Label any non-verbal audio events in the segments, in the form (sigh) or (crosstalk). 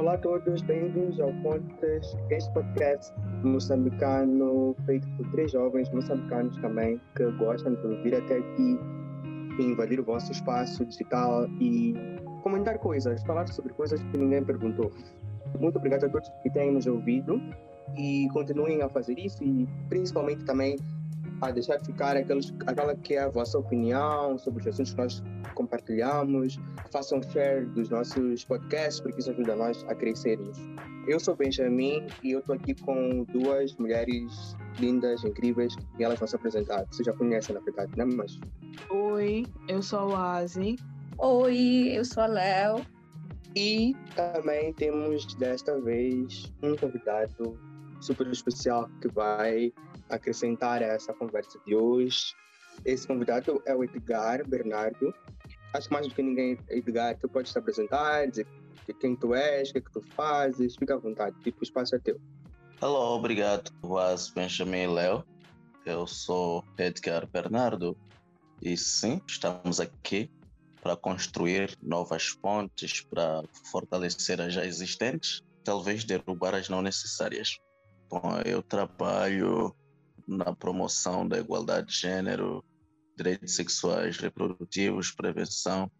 Olá a todos, bem-vindos ao Pontes, este podcast moçambicano feito por três jovens moçambicanos também que gostam de vir até aqui invadir o vosso espaço digital e comentar coisas, falar sobre coisas que ninguém perguntou. Muito obrigado a todos que têm nos ouvido e continuem a fazer isso e principalmente também a deixar ficar aqueles, aquela que é a vossa opinião sobre os assuntos que nós compartilhamos. Façam share dos nossos podcasts, porque isso ajuda nós a crescermos. Eu sou Benjamin e eu estou aqui com duas mulheres lindas, incríveis, e elas vão se apresentar. Vocês já conhecem, na verdade, né? Mas... Oi, eu sou a Asi. Oi, eu sou a Léo. E também temos desta vez um convidado super especial que vai acrescentar a essa conversa de hoje. Esse convidado é o Edgar Bernardo. Acho que mais do que ninguém, Edgar, tu pode se apresentar, dizer quem tu és, o que, é que tu fazes, fica à vontade, tipo, o espaço é teu. Olá, obrigado, was Benjamin Léo. Eu sou Edgar Bernardo e sim, estamos aqui para construir novas pontes, para fortalecer as já existentes, talvez derrubar as não necessárias. Bom, eu trabalho na promoção da igualdade de gênero, direitos sexuais reprodutivos, prevenção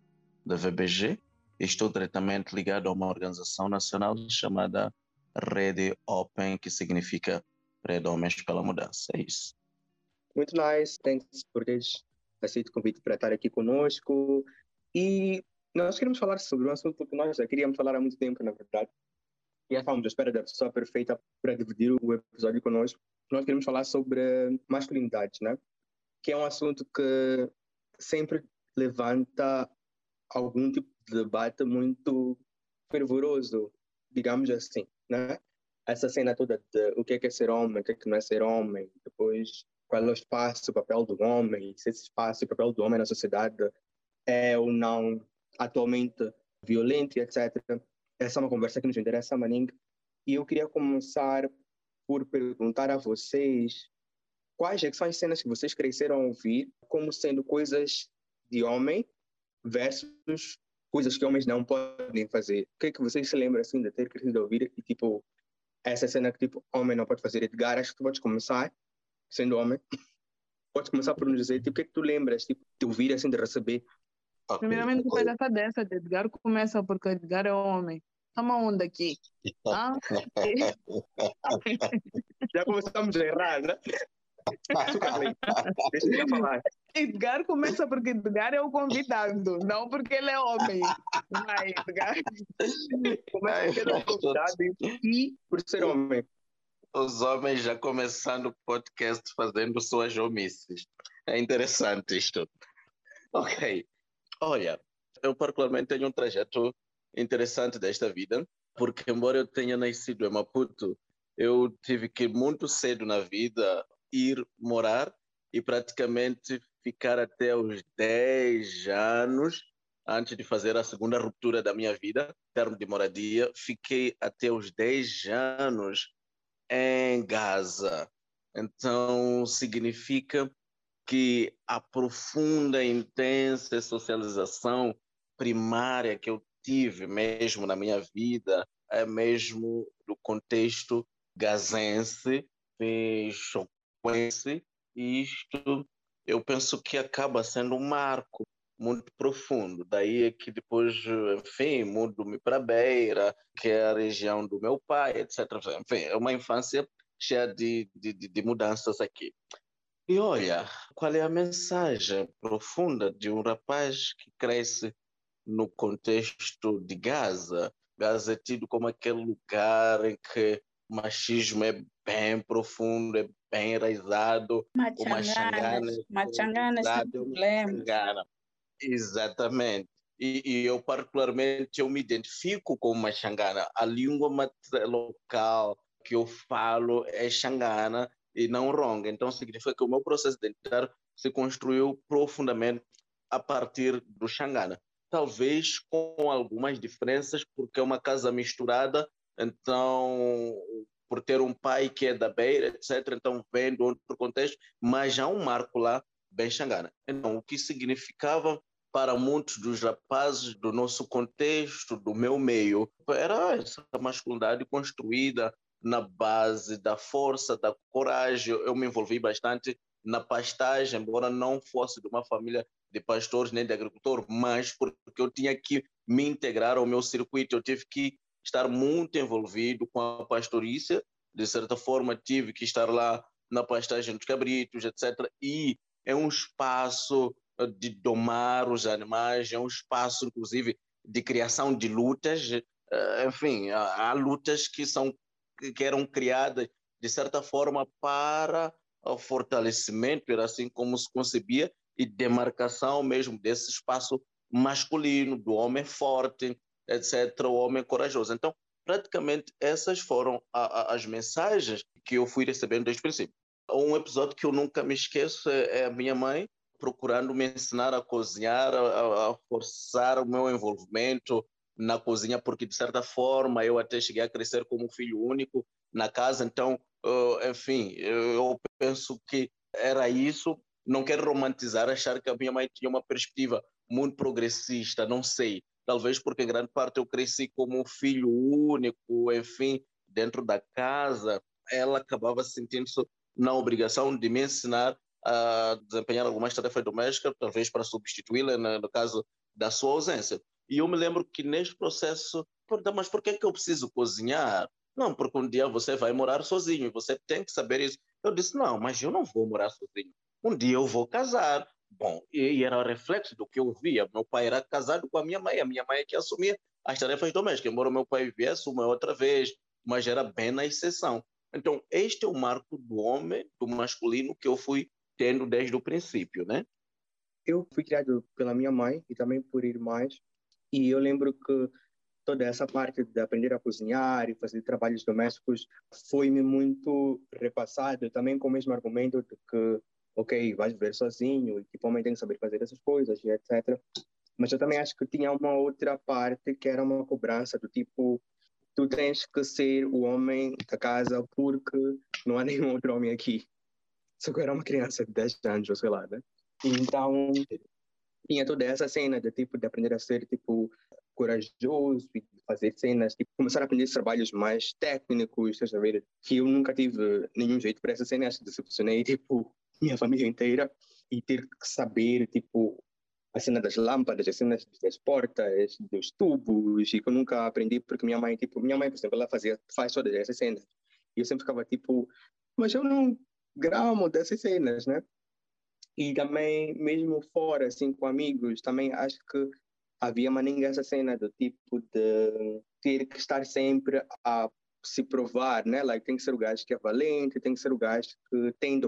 da VBG. Estou diretamente ligado a uma organização nacional chamada Rede Open, que significa Rede Homens pela Mudança. É isso. Muito nice. Thanks por teres aceito o convite para estar aqui conosco. E nós queremos falar sobre um assunto que nós já queríamos falar há muito tempo, na verdade. E estávamos à espera da pessoa perfeita para dividir o episódio conosco nós queremos falar sobre masculinidade, né? Que é um assunto que sempre levanta algum tipo de debate muito fervoroso, digamos assim, né? Essa cena toda de o que é, que é ser homem, o que é que não é ser homem, depois qual é o espaço, o papel do homem, se esse espaço o papel do homem na sociedade é ou não atualmente violento, etc. Essa é uma conversa que nos interessa, Maning. E eu queria começar por perguntar a vocês quais são as cenas que vocês cresceram a ouvir como sendo coisas de homem versus coisas que homens não podem fazer. O que é que vocês se lembram assim de ter crescido a ouvir e tipo essa cena que tipo homem não pode fazer? Edgar, acho que tu podes começar sendo homem. (laughs) Podes começar por nos dizer tipo, o que é que tu lembras tipo, de ouvir assim, de receber? Primeiramente, depois dessa dessa, de Edgar começa porque Edgar é homem. Toma onda aqui. Ah? (laughs) Já começamos a errar, né? Deixa eu falar. Edgar começa porque Edgar é o convidado, não porque ele é homem. Vai, Edgar. Começa porque ele é o convidado e por ser homem. Os homens já começando o podcast fazendo suas omisses. É interessante isto. Ok. Olha, eu particularmente tenho um trajeto interessante desta vida, porque embora eu tenha nascido em Maputo, eu tive que muito cedo na vida ir morar e praticamente ficar até os 10 anos antes de fazer a segunda ruptura da minha vida, termo de moradia, fiquei até os 10 anos em Gaza. Então, significa que a profunda, intensa socialização primária que eu tive mesmo na minha vida, é mesmo do contexto gazense, choquense, e isto eu penso que acaba sendo um marco muito profundo. Daí é que depois, enfim, mudo-me para Beira, que é a região do meu pai, etc. Enfim, é uma infância cheia de, de, de mudanças aqui. E olha, qual é a mensagem profunda de um rapaz que cresce no contexto de Gaza. Gaza é tido como aquele lugar em que o machismo é bem profundo, é bem enraizado. Machanganas, machanganas sem problema. Exatamente. E, e, eu particularmente eu me identifico com uma xangana. A língua local que eu falo é xangana e não ronga. Então significa que o meu processo identitário se construiu profundamente a partir do xangana talvez com algumas diferenças, porque é uma casa misturada, então, por ter um pai que é da Beira, etc., então vem de outro contexto, mas há um marco lá bem xangana. Então, o que significava para muitos dos rapazes do nosso contexto, do meu meio, era essa masculinidade construída na base da força, da coragem. Eu me envolvi bastante na pastagem, embora não fosse de uma família de pastores nem de agricultor, mas porque eu tinha que me integrar ao meu circuito, eu tive que estar muito envolvido com a pastorícia, de certa forma tive que estar lá na pastagem dos cabritos, etc. E é um espaço de domar os animais, é um espaço, inclusive, de criação de lutas. Eh, enfim, há, lutas que são que eram criadas de certa forma para o fortalecimento, era assim como se concebia, e demarcação mesmo desse espaço masculino, do homem forte, etc., o homem corajoso. Então, praticamente essas foram a, a, as mensagens que eu fui recebendo desde o princípio. Um episódio que eu nunca me esqueço é, é a minha mãe procurando me ensinar a cozinhar, a, a forçar o meu envolvimento na cozinha, porque de certa forma eu até cheguei a crescer como filho único na casa, então, uh, enfim, eu penso que era isso. Não quero romantizar, achar que a minha mãe tinha uma perspectiva muito progressista, não sei. Talvez porque em grande parte eu cresci como filho único, enfim, dentro da casa. Ela acabava sentindo-se na obrigação de me ensinar a desempenhar algumas tarefas domésticas, talvez para substituí-la no caso da sua ausência. E eu me lembro que neste processo, mas por que, é que eu preciso cozinhar? Não, porque um dia você vai morar sozinho e você tem que saber isso. Eu disse, não, mas eu não vou morar sozinho. Um dia eu vou casar. Bom, e era o reflexo do que eu via. Meu pai era casado com a minha mãe, a minha mãe é que assumia as tarefas domésticas, embora meu pai viesse uma outra vez, mas era bem na exceção. Então, este é o marco do homem, do masculino, que eu fui tendo desde o princípio, né? Eu fui criado pela minha mãe e também por irmãs, e eu lembro que toda essa parte de aprender a cozinhar e fazer trabalhos domésticos foi-me muito repassado, também com o mesmo argumento de que, ok, vais viver sozinho, e tipo, homem tem que saber fazer essas coisas, e etc. Mas eu também acho que tinha uma outra parte que era uma cobrança do tipo, tu tens que ser o homem da casa porque não há (laughs) nenhum outro homem aqui. Só que eu era uma criança de 10 anos, sei lá, né? Então, tinha toda essa cena de, tipo, de aprender a ser, tipo, corajoso e fazer cenas, tipo, começar a aprender trabalhos mais técnicos, estás ver? Que eu nunca tive nenhum jeito para essa cena, acho que decepcionei, (laughs) tipo, minha família inteira e ter que saber, tipo, a cena das lâmpadas, as cenas das portas, dos tubos, e que eu nunca aprendi porque minha mãe, tipo, minha mãe, por exemplo, ela fazia, faz todas essas cenas. E eu sempre ficava tipo, mas eu não gramo dessas cenas, né? E também, mesmo fora, assim, com amigos, também acho que havia maninga essa cena do tipo de ter que estar sempre a se provar, né? Like, tem que ser o gajo que é valente, tem que ser o gajo que tem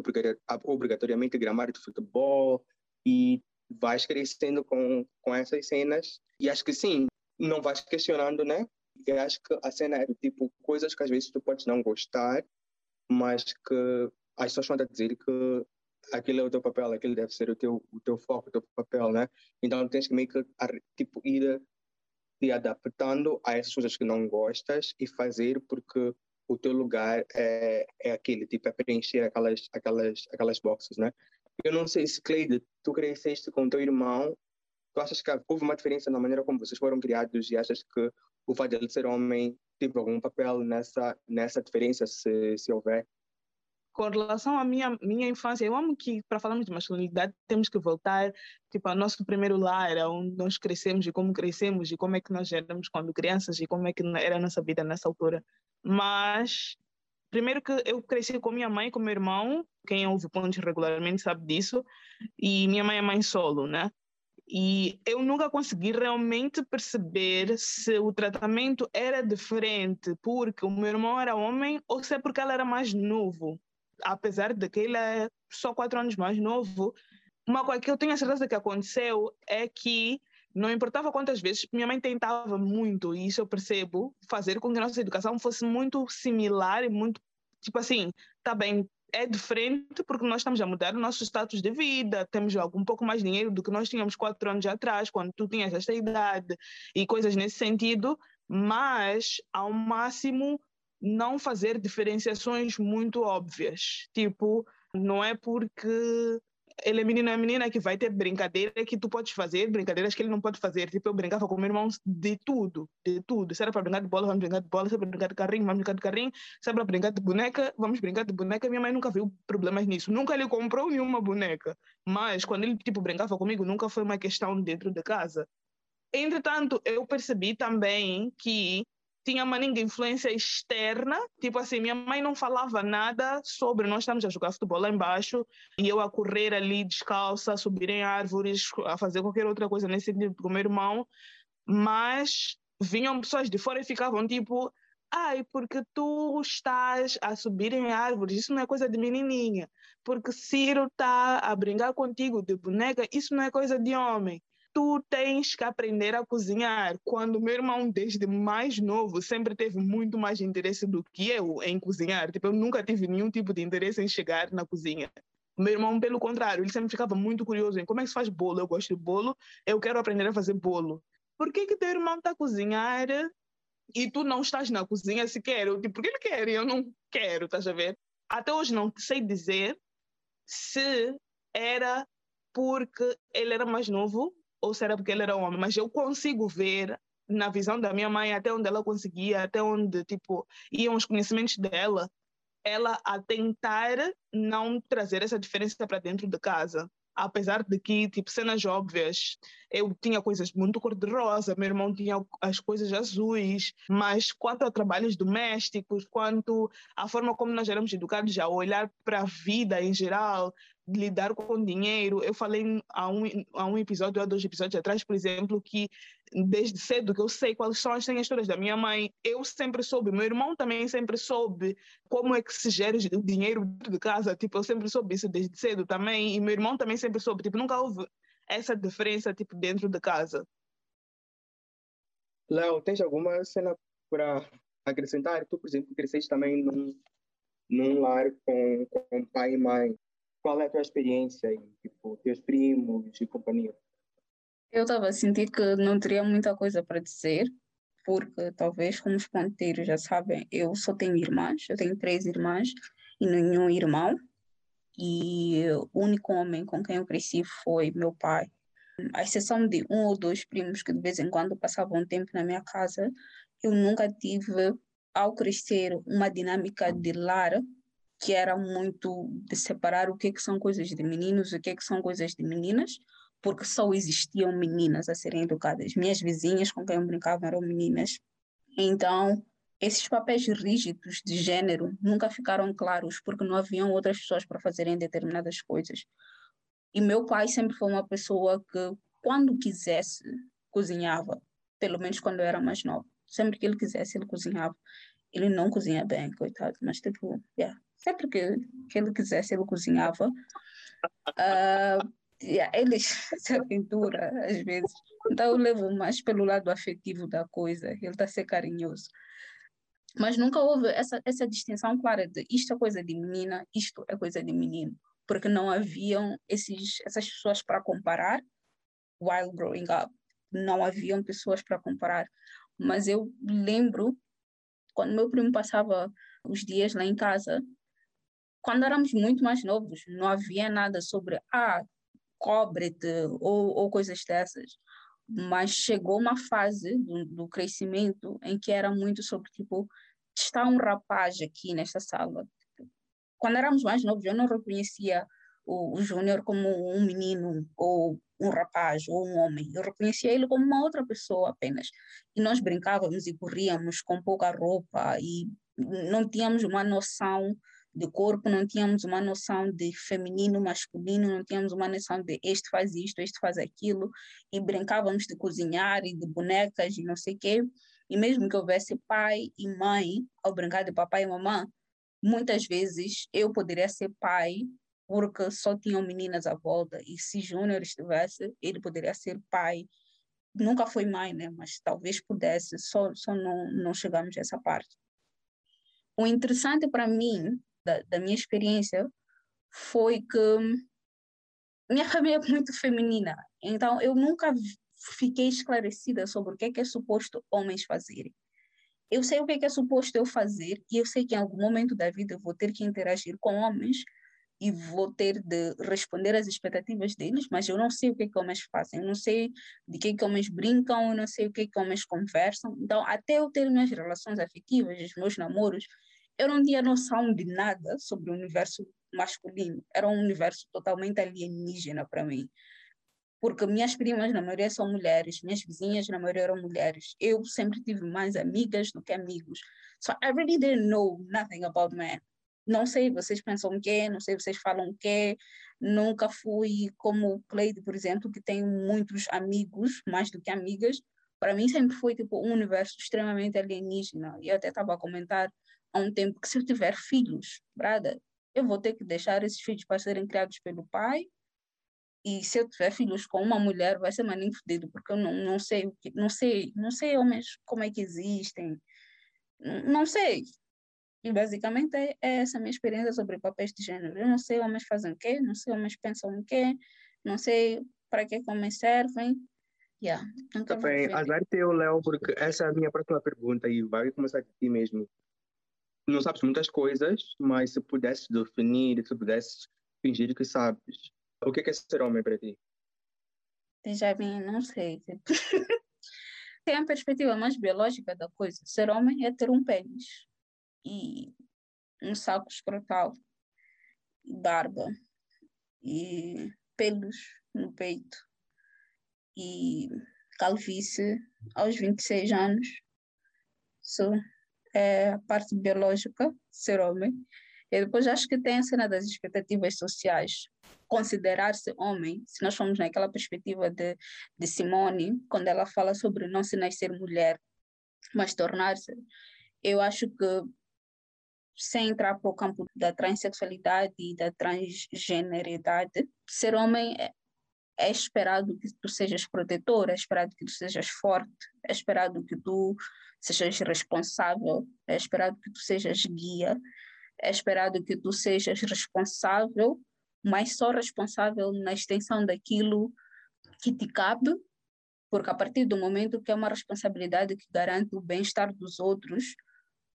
obrigatoriamente gramar de futebol e vais crescendo com, com essas cenas e acho que sim, não vais questionando, né? E acho que a cena é tipo coisas que às vezes tu podes não gostar, mas que as pessoas estão a dizer que aquele é o teu papel, aquele deve ser o teu, o teu foco, o teu papel, né? Então tens que meio que tipo, ir te adaptando a essas coisas que não gostas e fazer porque o teu lugar é, é aquele, tipo, é preencher aquelas, aquelas, aquelas boxes, né? Eu não sei se, Cleide, tu cresceste com teu irmão, tu achas que houve uma diferença na maneira como vocês foram criados e achas que o fato de ele ser homem teve algum papel nessa, nessa diferença, se, se houver? Com relação à minha, minha infância, eu amo que, para falarmos de masculinidade, temos que voltar tipo, ao nosso primeiro lar, onde nós crescemos e como crescemos e como é que nós éramos quando crianças e como é que era a nossa vida nessa altura. Mas, primeiro que eu cresci com minha mãe e com meu irmão, quem ouve pontos regularmente sabe disso, e minha mãe é mãe solo, né? E eu nunca consegui realmente perceber se o tratamento era diferente porque o meu irmão era homem ou se é porque ela era mais novo apesar de que ele é só quatro anos mais novo, uma coisa que eu tenho a certeza que aconteceu é que não importava quantas vezes, minha mãe tentava muito, e isso eu percebo, fazer com que a nossa educação fosse muito similar e muito, tipo assim, tá bem, é diferente porque nós estamos a mudar o nosso status de vida, temos um pouco mais dinheiro do que nós tínhamos quatro anos atrás, quando tu tinhas esta idade, e coisas nesse sentido, mas ao máximo não fazer diferenciações muito óbvias. Tipo, não é porque ele é menino, é menina que vai ter brincadeira que tu podes fazer, brincadeiras que ele não pode fazer. Tipo, eu brincava com meu irmão de tudo, de tudo. Se era para brincar de bola, vamos brincar de bola. Se era para brincar de carrinho, vamos brincar de carrinho. Se era para brincar de boneca, vamos brincar de boneca. Minha mãe nunca viu problemas nisso. Nunca lhe comprou nenhuma boneca. Mas quando ele, tipo, brincava comigo, nunca foi uma questão dentro de casa. Entretanto, eu percebi também que tinha uma influência externa, tipo assim, minha mãe não falava nada sobre nós estamos a jogar futebol lá embaixo e eu a correr ali descalça, a subir em árvores, a fazer qualquer outra coisa nesse sentido com meu irmão, mas vinham pessoas de fora e ficavam tipo, ai, porque tu estás a subir em árvores, isso não é coisa de menininha, porque Ciro está a brincar contigo de boneca, isso não é coisa de homem tu tens que aprender a cozinhar. Quando meu irmão, desde mais novo, sempre teve muito mais interesse do que eu em cozinhar. Tipo, eu nunca tive nenhum tipo de interesse em chegar na cozinha. Meu irmão, pelo contrário, ele sempre ficava muito curioso em como é que se faz bolo. Eu gosto de bolo, eu quero aprender a fazer bolo. Por que que teu irmão está a cozinhar e tu não estás na cozinha sequer? Eu, tipo, porque ele quer e eu não quero, estás a ver? Até hoje não sei dizer se era porque ele era mais novo ou se era porque ele era homem, mas eu consigo ver na visão da minha mãe até onde ela conseguia, até onde tipo iam os conhecimentos dela, ela a tentar não trazer essa diferença para dentro de casa. Apesar de que, tipo, cenas óbvias, eu tinha coisas muito cor-de-rosa, meu irmão tinha as coisas azuis, mas quanto a trabalhos domésticos, quanto a forma como nós éramos educados a olhar para a vida em geral, lidar com dinheiro. Eu falei há um, há um episódio, há dois episódios atrás, por exemplo, que desde cedo que eu sei quais são as histórias da minha mãe, eu sempre soube, meu irmão também sempre soube como é que se gera o dinheiro de casa, tipo, eu sempre soube isso desde cedo também, e meu irmão também sempre soube, tipo, nunca houve essa diferença, tipo, dentro de casa. Léo, tens alguma cena para acrescentar? Tu, por exemplo, cresceste também num, num lar com, com pai e mãe qual é a tua experiência aí, tipo, teus primos e companhia? Eu estava a sentir que não teria muita coisa para dizer, porque talvez, como os ponteiros já sabem, eu só tenho irmãs, eu tenho três irmãs e nenhum irmão, e o único homem com quem eu cresci foi meu pai. À exceção de um ou dois primos que de vez em quando passavam tempo na minha casa, eu nunca tive, ao crescer, uma dinâmica de lar que era muito de separar o que, é que são coisas de meninos e o que, é que são coisas de meninas, porque só existiam meninas a serem educadas. Minhas vizinhas com quem eu brincava eram meninas. Então, esses papéis rígidos de gênero nunca ficaram claros, porque não haviam outras pessoas para fazerem determinadas coisas. E meu pai sempre foi uma pessoa que, quando quisesse, cozinhava, pelo menos quando eu era mais nova. Sempre que ele quisesse, ele cozinhava. Ele não cozinha bem, coitado, mas tipo, yeah, sempre que, que ele (laughs) quisesse, ele cozinhava. Uh, yeah, ele se aventura às vezes. Então eu levo mais pelo lado afetivo da coisa, ele está a ser carinhoso. Mas nunca houve essa, essa distinção clara de isto é coisa de menina, isto é coisa de menino. Porque não haviam esses, essas pessoas para comparar while growing up. Não haviam pessoas para comparar. Mas eu lembro, quando meu primo passava os dias lá em casa, quando éramos muito mais novos, não havia nada sobre, ah, cobre-te ou, ou coisas dessas. Mas chegou uma fase do, do crescimento em que era muito sobre, tipo, está um rapaz aqui nesta sala. Quando éramos mais novos, eu não reconhecia o, o Júnior como um menino ou um rapaz ou um homem. Eu reconhecia ele como uma outra pessoa apenas. E nós brincávamos e corríamos com pouca roupa e não tínhamos uma noção de corpo, não tínhamos uma noção de feminino, masculino, não tínhamos uma noção de este faz isto, este faz aquilo, e brincávamos de cozinhar e de bonecas e não sei o quê. E mesmo que houvesse pai e mãe, ao brincar de papai e mamãe, muitas vezes eu poderia ser pai porque só tinham meninas à volta, e se Júnior estivesse, ele poderia ser pai. Nunca foi mãe, né? Mas talvez pudesse, só, só não, não chegamos a essa parte. O interessante para mim da, da minha experiência foi que minha família é muito feminina, então eu nunca fiquei esclarecida sobre o que é que é suposto homens fazerem. Eu sei o que é, que é suposto eu fazer e eu sei que em algum momento da vida eu vou ter que interagir com homens e vou ter de responder às expectativas deles, mas eu não sei o que é que homens fazem, eu não sei de que é que homens brincam, eu não sei o que é que homens conversam. Então, até eu ter minhas relações afetivas, os meus namoros, eu não tinha noção de nada sobre o universo masculino. Era um universo totalmente alienígena para mim. Porque minhas primas, na maioria, são mulheres, minhas vizinhas, na maioria, eram mulheres. Eu sempre tive mais amigas do que amigos. So I really didn't know nothing about men. Não sei, vocês pensam o quê? Não sei, vocês falam o quê? Nunca fui como o Cleide, por exemplo, que tem muitos amigos, mais do que amigas. Para mim sempre foi tipo um universo extremamente alienígena. E eu até estava a comentar há um tempo que se eu tiver filhos, brada, eu vou ter que deixar esses filhos para serem criados pelo pai. E se eu tiver filhos com uma mulher, vai ser maninho fodido, porque eu não, não sei o que, não sei, não sei homens como é que existem. Não sei, e basicamente é, é essa minha experiência sobre papéis de gênero. Eu não sei homens fazem o quê, não sei homens pensam o quê, não sei para que homens servem. Yeah, Também, azar teu, Léo, porque essa é a minha próxima pergunta e vai começar de ti mesmo. Não sabes muitas coisas, mas se pudesses definir, se pudesses fingir que sabes, o que é, ser homem para ti? Bem, não sei. (laughs) Tem a perspectiva mais biológica da coisa. Ser homem é ter um pênis e um saco escrotal, barba, e pelos no peito, e calvície aos 26 anos. Isso é a parte biológica, ser homem. E depois acho que tem a cena das expectativas sociais. Considerar-se homem, se nós formos naquela perspectiva de, de Simone, quando ela fala sobre não se nascer mulher, mas tornar-se, eu acho que sem entrar para o campo da transexualidade e da transgeneridade, ser homem é, esperado que tu sejas protetor, é esperado que tu sejas forte, é esperado que tu sejas responsável, é esperado que tu sejas guia, é esperado que tu sejas responsável, mas só responsável na extensão daquilo que te cabe, porque a partir do momento que é uma responsabilidade que garante o bem-estar dos outros,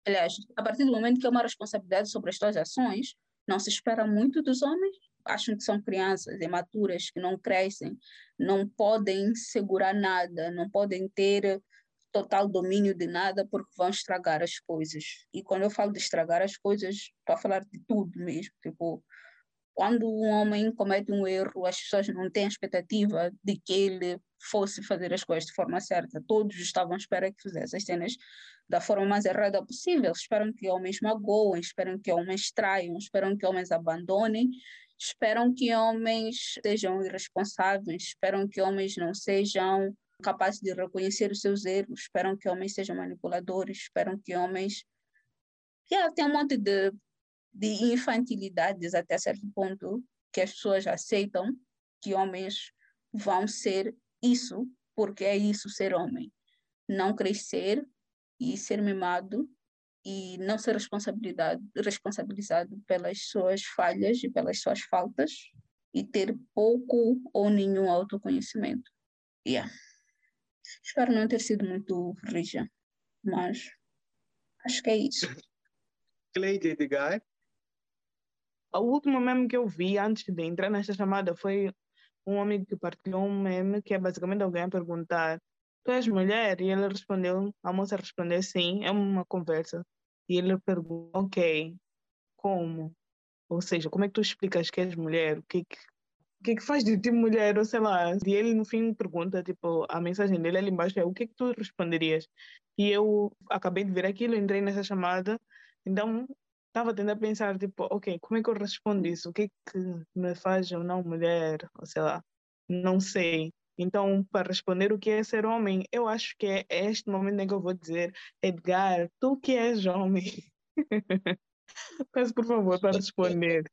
aliás, a partir do momento que é uma responsabilidade sobre as tuas ações, não se espera muito dos homens, acham que são crianças imaturas que não crescem, não podem segurar nada, não podem ter total domínio de nada porque vão estragar as coisas. E quando eu falo de estragar as coisas, estou a falar de tudo mesmo, tipo, quando um homem comete um erro, as pessoas não têm expectativa de que ele fosse fazer as coisas de forma certa. Todos estavam à espera que fizesse as cenas da forma mais errada possível. Esperam que homens magoem, esperam que homens traiam, esperam que homens abandonem, esperam que homens sejam irresponsáveis, esperam que homens não sejam capazes de reconhecer os seus erros, esperam que homens sejam manipuladores, esperam que homens. Yeah, tem um monte de, de infantilidades até certo ponto que as pessoas aceitam que homens vão ser isso, porque é isso ser homem. Não crescer e ser mimado e não ser responsabilidade, responsabilizado pelas suas falhas e pelas suas faltas e ter pouco ou nenhum autoconhecimento. Yeah. Espero não ter sido muito rija, mas acho que é isso. Cleide Edgar? O último meme que eu vi antes de entrar nesta chamada foi um homem que partilhou um meme que é basicamente alguém a perguntar tu és mulher? E ele respondeu, a moça respondeu sim, é uma conversa. E ele perguntou, ok, como? Ou seja, como é que tu explicas que és mulher? O que que, o que, que faz de ti mulher? Ou sei lá. E ele no fim pergunta, tipo, a mensagem dele ali embaixo é o que que tu responderias? E eu acabei de ver aquilo, entrei nessa chamada, então estava tentando pensar, tipo, ok, como é que eu respondo isso? O que que me faz ou não mulher? Ou sei lá, não sei. Então, para responder o que é ser homem, eu acho que é este momento em que eu vou dizer, Edgar, tu que és homem. (laughs) Peço, por favor, para responder.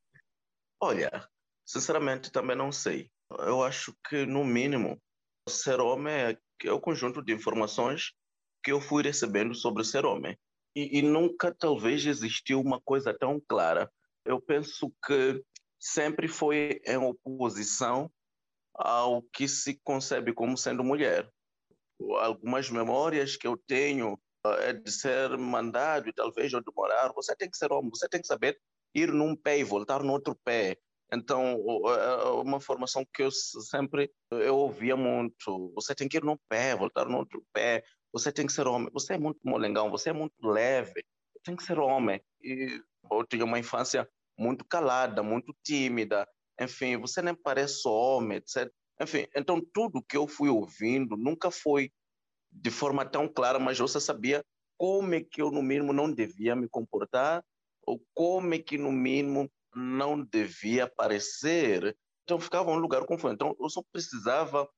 Olha, sinceramente também não sei. Eu acho que, no mínimo, ser homem é, é o conjunto de informações que eu fui recebendo sobre ser homem. E, e nunca, talvez, existiu uma coisa tão clara. Eu penso que sempre foi em oposição ao que se concebe como sendo mulher. Algumas memórias que eu tenho eh, é de ser mandado talvez onde morar, você tem que ser homem, você tem que saber ir num pé e voltar no outro pé. Então, uma formação que eu sempre eu ouvia muito, você tem que ir no pé, voltar no outro pé, você tem que ser homem, você é muito molengão, você é muito leve, tem que ser homem. E eu tinha uma infância muito calada, muito tímida, enfim, você nem parece homem, etc. Enfim, então tudo que eu fui ouvindo nunca foi de forma tão clara, mas eu só sabia como é que eu, no mínimo, não devia me comportar, ou como é que, no mínimo, não devia parecer. Então, ficava um lugar confuso. Então, eu só precisava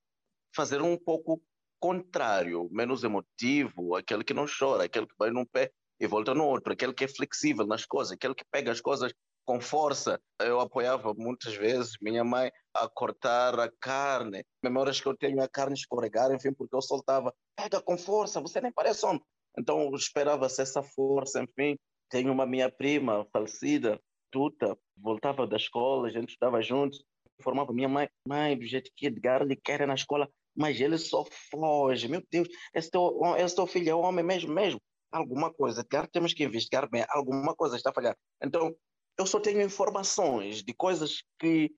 fazer um pouco contrário, menos emotivo, aquele que não chora, aquele que vai num pé e volta no outro, aquele que é flexível nas coisas, aquele que pega as coisas com força. Eu apoiava muitas vezes minha mãe a cortar a carne. Memórias que eu tenho a carne escorregar, enfim, porque eu soltava, pega com força, você nem parece homem. Então esperava-se essa força, enfim. Tenho uma minha prima falecida, Tuta, voltava da escola, a gente estudava juntos, informava minha mãe, mãe, do jeito que Edgar lhe quer na escola, mas ele só foge, meu Deus, esse teu, esse teu filho é homem mesmo, mesmo. Alguma coisa, Edgar, temos que investigar bem, alguma coisa está a falhar. Então, eu só tenho informações de coisas que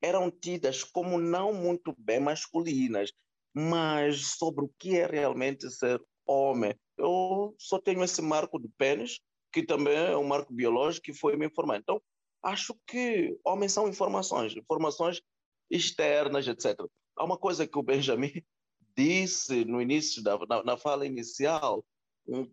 eram tidas como não muito bem masculinas, mas sobre o que é realmente ser homem. Eu só tenho esse marco de pênis, que também é um marco biológico que foi me informar. Então, acho que homens são informações, informações externas, etc. Há uma coisa que o Benjamin (laughs) disse no início da na, na fala inicial,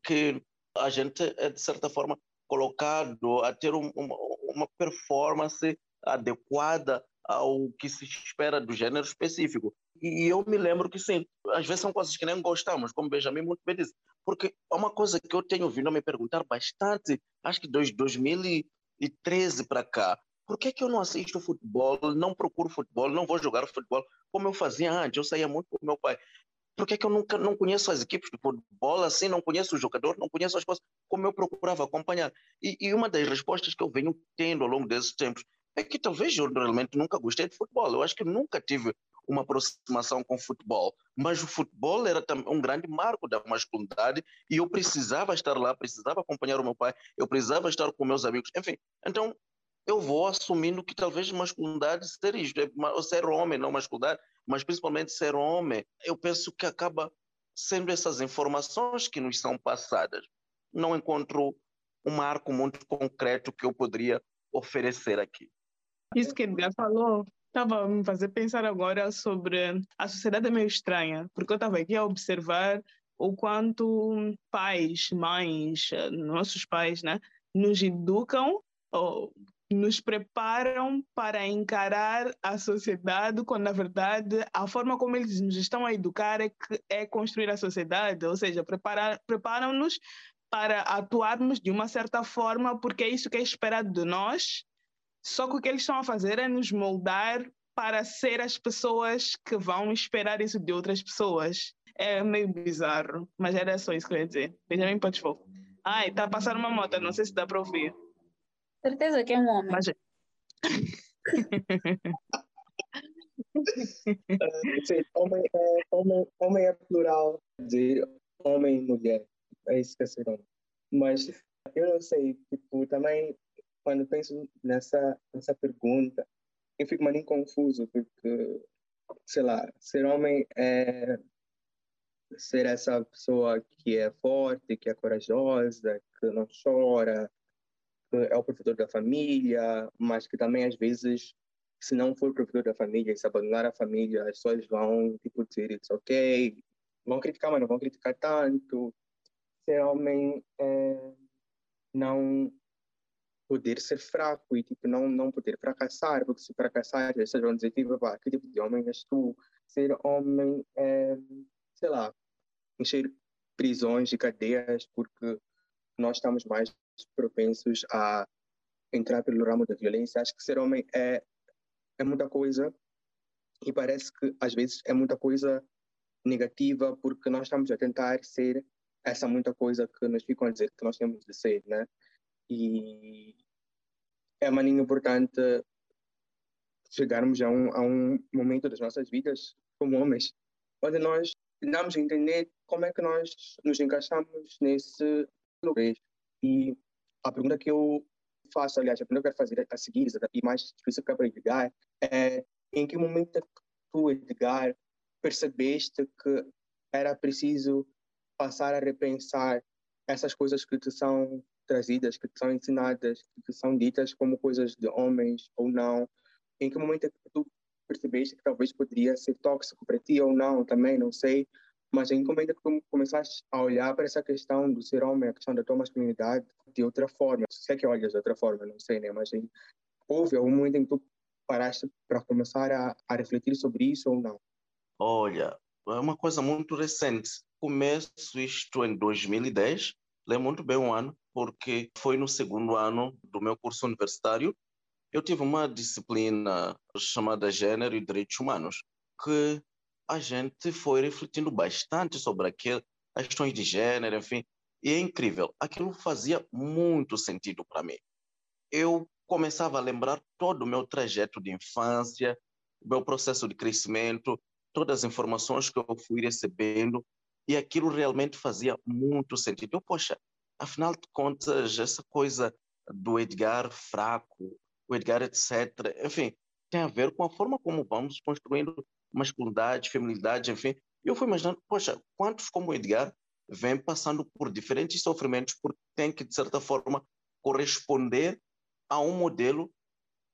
que a gente é de certa forma colocado a ter um, uma, uma performance adequada ao que se espera do gênero específico. E eu me lembro que sim, às vezes são coisas que nem gostamos, como Benjamin muito bem disse, porque é uma coisa que eu tenho vindo a me perguntar bastante, acho que desde 2013 para cá, por que, que eu não assisto futebol, não procuro futebol, não vou jogar futebol como eu fazia antes? Eu saía muito com meu pai por que, que eu nunca não conheço as equipes de futebol assim, não conheço o jogador, não conheço as coisas como eu procurava acompanhar? E, e, uma das respostas que eu venho tendo ao longo desses tempos é que talvez eu realmente nunca gostei de futebol. Eu acho que nunca tive uma aproximação com o futebol, mas o futebol era um grande marco da masculinidade e eu precisava estar lá, precisava acompanhar o meu pai, eu precisava estar com meus amigos, enfim. Então, eu vou assumindo que talvez masculinidade ser isto, é ser homem, não masculinidade, mas principalmente ser homem, eu penso que acaba sendo essas informações que nos são passadas. Não encontro um marco muito concreto que eu poderia oferecer aqui. Isso que Edgar falou estava a me fazer pensar agora sobre a sociedade é meio estranha, porque eu estava aqui a observar o quanto pais, mães, nossos pais, né, nos educam ou nos preparam para encarar a sociedade, quando na verdade a forma como eles nos estão a educar é, é construir a sociedade, ou seja, preparam-nos para atuarmos de uma certa forma, porque é isso que é esperado de nós, só que o que eles estão a fazer é nos moldar para ser as pessoas que vão esperar isso de outras pessoas. É meio bizarro, mas era só isso que eu ia dizer. Benjamin, falar. Ai, está a passar uma moto, não sei se dá para ouvir. Certeza que é um homem. Mas... Sim, homem, é, homem, homem é plural, de homem e mulher. É isso que é ser homem. Mas eu não sei, tipo, também quando penso nessa, nessa pergunta, eu fico mais confuso, porque, sei lá, ser homem é ser essa pessoa que é forte, que é corajosa, que não chora, é o provedor da família, mas que também às vezes, se não for provedor da família, se abandonar a família, as pessoas vão tipo dizer it's ok, vão criticar, mas não vão criticar tanto. Ser homem é não poder ser fraco e tipo não não poder fracassar, porque se fracassar, as pessoas vão dizer tipo, que tipo de homem és tu? Ser homem é, sei lá, encher prisões e cadeias porque nós estamos mais propensos a entrar pelo ramo da violência. Acho que ser homem é, é muita coisa e parece que às vezes é muita coisa negativa porque nós estamos a tentar ser essa muita coisa que nos ficam a dizer que nós temos de ser, né? E é maninho importante chegarmos a um, a um momento das nossas vidas como homens, onde nós tentamos entender como é que nós nos encaixamos nesse lugar. E a pergunta que eu faço, aliás, a pergunta que eu quero fazer a seguir, e mais específica para Edgar, é em que momento é tu, Edgar, percebeste que era preciso passar a repensar essas coisas que te são trazidas, que te são ensinadas, que são ditas como coisas de homens ou não? Em que momento é tu percebeste que talvez poderia ser tóxico para ti ou não, também, não sei. Mas que tu começaste a olhar para essa questão do ser homem, a questão da tua masculinidade de outra forma? Se é que olhas de outra forma, não sei, né? Mas em, houve algum momento em que tu paraste para começar a, a refletir sobre isso ou não? Olha, é uma coisa muito recente. Começo isto em 2010, lembro muito bem um ano, porque foi no segundo ano do meu curso universitário. Eu tive uma disciplina chamada Gênero e Direitos Humanos, que a gente foi refletindo bastante sobre aquilo, questões de gênero, enfim, e é incrível. Aquilo fazia muito sentido para mim. Eu começava a lembrar todo o meu trajeto de infância, o meu processo de crescimento, todas as informações que eu fui recebendo, e aquilo realmente fazia muito sentido. Eu, poxa, afinal de contas, essa coisa do Edgar fraco, o Edgar etc., enfim, tem a ver com a forma como vamos construindo masculinidade, feminilidade, enfim. Eu fui imaginando, poxa, quantos como o Edgar vêm passando por diferentes sofrimentos porque tem que, de certa forma, corresponder a um modelo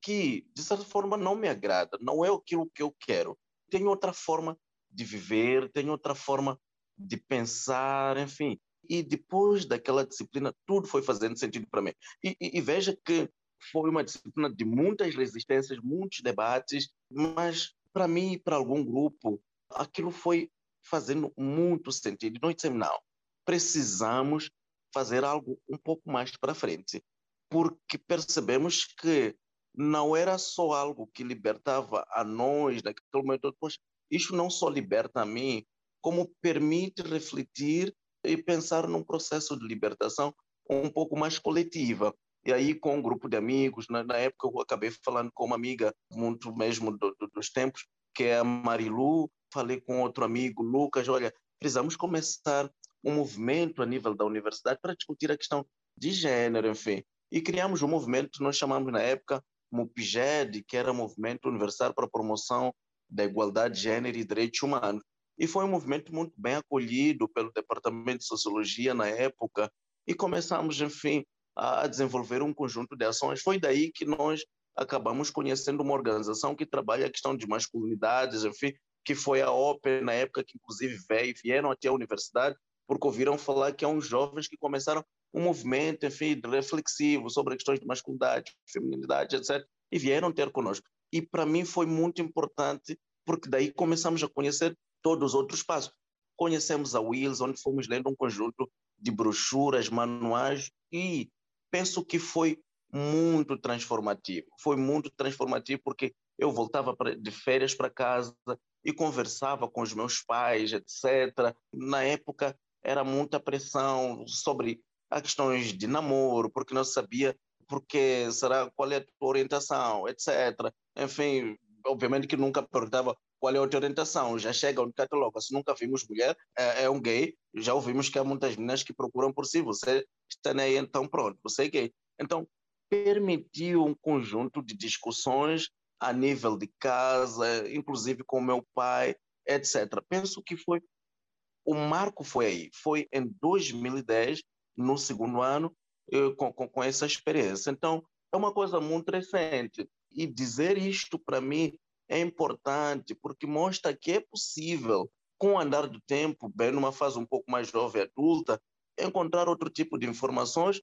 que, de certa forma, não me agrada, não é aquilo que eu quero. Tem outra forma de viver, tem outra forma de pensar, enfim. E depois daquela disciplina, tudo foi fazendo sentido para mim. E, e, e veja que foi uma disciplina de muitas resistências, muitos debates, mas para mim e para algum grupo, aquilo foi fazendo muito sentido. Nós dissemos, não, precisamos fazer algo um pouco mais para frente, porque percebemos que não era só algo que libertava a nós naquele momento, pois isso não só liberta a mim, como permite refletir e pensar num processo de libertação um pouco mais coletiva. E aí, com um grupo de amigos, na, na época eu acabei falando com uma amiga, muito mesmo do, do, dos tempos, que é a Marilu, falei com outro amigo, Lucas, olha, precisamos começar um movimento a nível da universidade para discutir a questão de gênero, enfim. E criamos um movimento nós chamamos na época MUPGED, que era Movimento Universal para a Promoção da Igualdade de Gênero e Direitos Humanos. E foi um movimento muito bem acolhido pelo Departamento de Sociologia na época e começamos, enfim, a desenvolver um conjunto de ações. Foi daí que nós acabamos conhecendo uma organização que trabalha a questão de masculinidades, enfim, que foi a Open na época que inclusive veio, vieram até a universidade porque ouviram falar que há uns jovens que começaram um movimento, enfim, reflexivo sobre questões de masculinidade, feminilidade, etc. E vieram ter conosco. E para mim foi muito importante, porque daí começamos a conhecer todos os outros passos. Conhecemos a Wills, onde fomos lendo um conjunto de brochuras, manuais, e penso que foi muito transformativo. Foi muito transformativo porque eu voltava de férias para casa e conversava com os meus pais, etc. Na época era muita pressão sobre as questões de namoro, porque não sabia porque será qual é a tua orientação, etc. Enfim, obviamente que nunca perguntava qual é a tua orientação, já chega no catálogo, se nunca vimos mulher, é, é, um gay, já ouvimos que há muitas meninas que procuram por si, você está aí, então pronto, você é gay. Então, permitiu um conjunto de discussões a nível de casa, inclusive com meu pai, etc. Penso que foi o marco foi aí, foi em 2010, no segundo ano, com, com, com essa experiência. Então, é uma coisa muito recente. E dizer isto para mim é importante, porque mostra que é possível, com o andar do tempo, bem numa fase um pouco mais jovem, adulta, encontrar outro tipo de informações,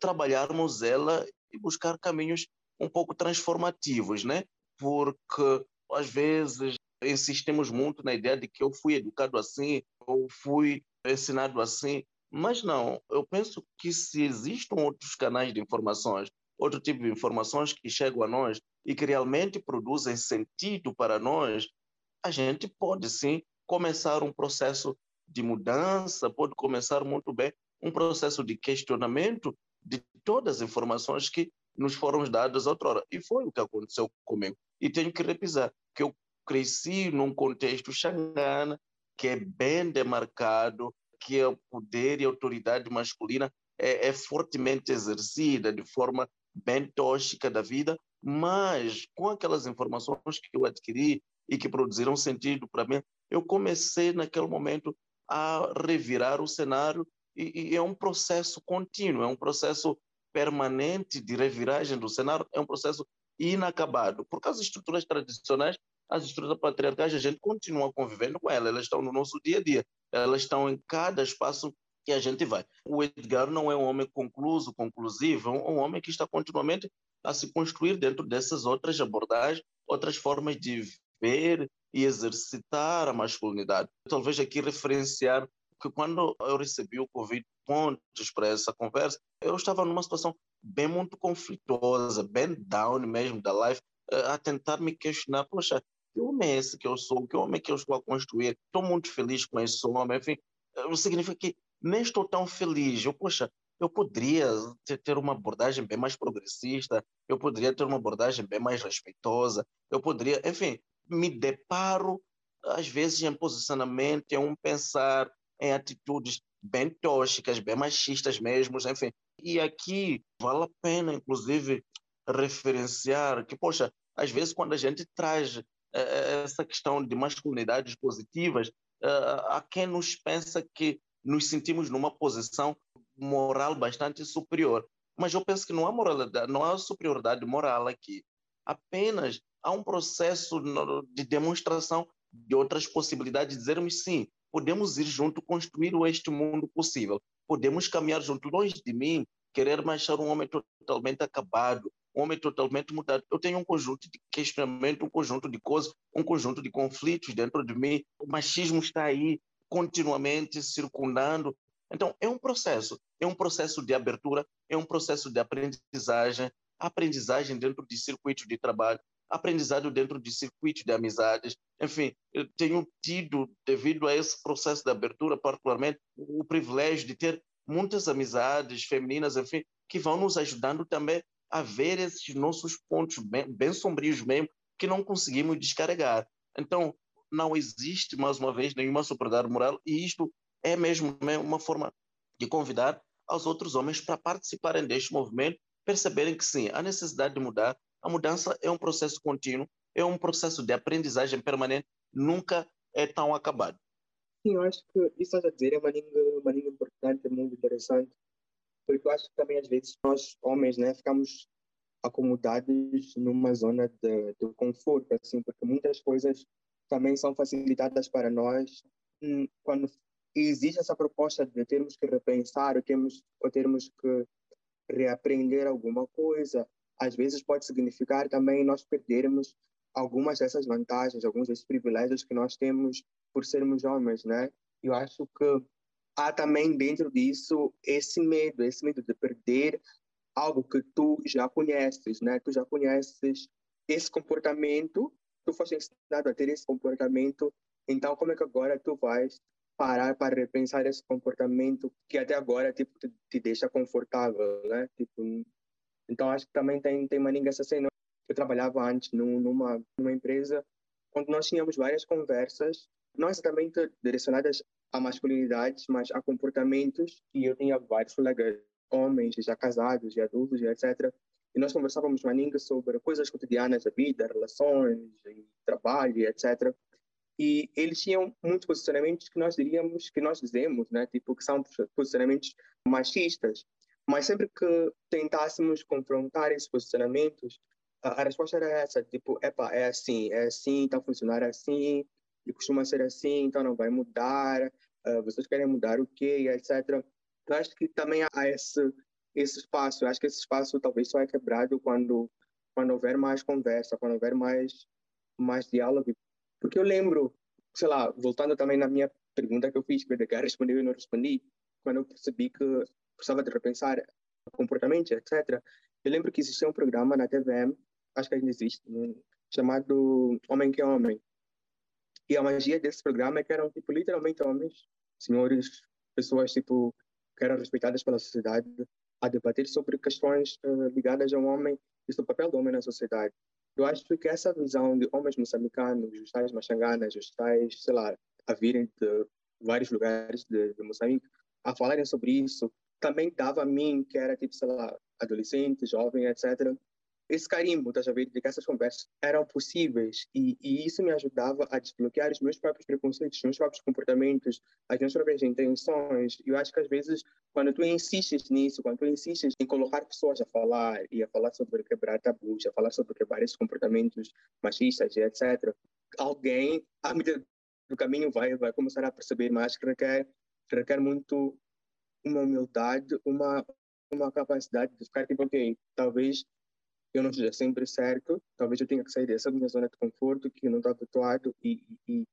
trabalharmos ela e buscar caminhos um pouco transformativos, né? Porque às vezes insistimos muito na ideia de que eu fui educado assim, ou fui ensinado assim, mas não, eu penso que se existam outros canais de informações, outro tipo de informações que chegam a nós e que realmente produzem sentido para nós, a gente pode sim começar um processo de mudança, pode começar muito bem um processo de questionamento de todas as informações que nos foram dadas outrora. E foi o que aconteceu comigo. E tenho que repisar que eu cresci num contexto xangana, que é bem demarcado, que o poder e a autoridade masculina é, é fortemente exercida de forma bem tóxica da vida, mas com aquelas informações que eu adquiri e que produziram sentido para mim, eu comecei naquele momento a revirar o cenário e, e, é um processo contínuo, é um processo permanente de reviragem do cenário, é um processo inacabado, porque as estruturas tradicionais, as estruturas patriarcais, a gente continua convivendo com elas, elas estão no nosso dia a dia, elas estão em cada espaço que a gente vai. O Edgar não é um homem concluso, conclusivo, é um homem que está continuamente a se construir dentro dessas outras abordagens, outras formas de ver e exercitar a masculinidade. Talvez aqui referenciar que quando eu recebi o convite pontos para essa conversa, eu estava numa situação bem muito conflituosa, bem down mesmo da life, eh, a tentar me questionar, poxa, que homem é esse que eu sou? Que homem é que eu estou a construir? Estou muito feliz com esse homem, enfim, eh, significa que nem estou tão feliz. Eu, poxa, eu poderia ter uma abordagem bem mais progressista, eu poderia ter uma abordagem bem mais respeitosa, eu poderia, enfim, me deparo às vezes em posicionamento, em um pensar, em atitudes bem tóxicas, bem machistas mesmo, enfim. E aqui vale a pena, inclusive, referenciar que, poxa, às vezes quando a gente traz uh, essa questão de masculinidades positivas, uh, há quem nos pensa que nos sentimos numa posição moral bastante superior. Mas eu penso que não há moralidade, não há superioridade moral aqui. Apenas há um processo de demonstração de outras possibilidades, de dizermos sim, podemos ir junto construir este mundo possível. Podemos caminhar junto, longe de mim, querer achar um homem totalmente acabado, um homem totalmente mudado. Eu tenho um conjunto de questionamento, um conjunto de coisas, um conjunto de conflitos dentro de mim. O machismo está aí continuamente circundando. Então, é um processo, é um processo de abertura, é um processo de aprendizagem, aprendizagem dentro de circuitos de trabalho, aprendizado dentro de circuitos de amizades. Enfim, eu tenho tido, devido a esse processo de abertura, particularmente, o privilégio de ter muitas amizades femininas, enfim, que vão nos ajudando também a ver esses nossos pontos bem, bem sombrios mesmo, que não conseguimos descarregar. Então, não existe, mais uma vez, nenhuma superioridade moral, e isto é mesmo uma forma de convidar aos outros homens para participarem deste movimento, perceberem que sim, há necessidade de mudar, a mudança é um processo contínuo, é um processo de aprendizagem permanente, nunca é tão acabado. Sim, eu acho que isso a dizer é uma língua, uma língua importante, muito interessante, porque eu acho que também às vezes nós, homens, né, ficamos acomodados numa zona de, de conforto, assim, porque muitas coisas também são facilitadas para nós hum, quando existe essa proposta de termos que repensar ou termos, ou termos que reaprender alguma coisa, às vezes pode significar também nós perdermos algumas dessas vantagens, alguns desses privilégios que nós temos por sermos homens, né? Eu acho que há também dentro disso esse medo, esse medo de perder algo que tu já conheces, né? Tu já conheces esse comportamento, tu foste ensinado a ter esse comportamento, então como é que agora tu vais parar para repensar esse comportamento que até agora tipo te, te deixa confortável, né? Tipo, então, acho que também tem, tem uma essa cena. Eu trabalhava antes numa, numa empresa onde nós tínhamos várias conversas, não exatamente direcionadas a masculinidades, mas a comportamentos. E eu tinha vários colegas, homens, já casados, e adultos, e etc. E nós conversávamos maninga sobre coisas cotidianas da vida, relações, trabalho, etc. E eles tinham muitos posicionamentos que nós diríamos, que nós dizemos, né? Tipo, que são posicionamentos machistas. Mas sempre que tentássemos confrontar esses posicionamentos, a, a resposta era essa, tipo, epa, é assim, é assim, está a funcionar assim, e costuma ser assim, então não vai mudar, uh, vocês querem mudar o quê, etc. Eu acho que também há esse, esse espaço, eu acho que esse espaço talvez só é quebrado quando, quando houver mais conversa, quando houver mais, mais diálogo. Porque eu lembro, sei lá, voltando também na minha pergunta que eu fiz, que o respondeu e não respondi, quando eu percebi que precisava de repensar comportamento, etc. Eu lembro que existia um programa na TVM, acho que ainda existe, né, chamado Homem que é Homem. E a magia desse programa é que eram, tipo, literalmente homens, senhores, pessoas, tipo, que eram respeitadas pela sociedade, a debater sobre questões uh, ligadas ao homem e sobre o papel do homem na sociedade. Eu acho que essa visão de homens moçambicanos, os tais machanganas, os tais, sei lá, a virem de vários lugares de, de Moçambique, a falarem sobre isso, também dava a mim, que era tipo, sei lá, adolescente, jovem, etc., esse carimbo, estás a ver, de que essas conversas eram possíveis e, e, isso me ajudava a desbloquear os meus próprios preconceitos, os meus próprios comportamentos, as minhas próprias intenções. Eu acho que às vezes, quando tu insistes nisso, quando tu insistes em colocar pessoas a falar e a falar sobre quebrar tabus, a falar sobre quebrar esses comportamentos machistas e etc., alguém, à medida do caminho, vai, vai começar a perceber mais que requer, que requer muito uma humildade, uma, uma capacidade de ficar tipo, ok, talvez eu não esteja sempre certo, talvez eu tenha que sair dessa minha zona de conforto que eu não estou habituado e, e,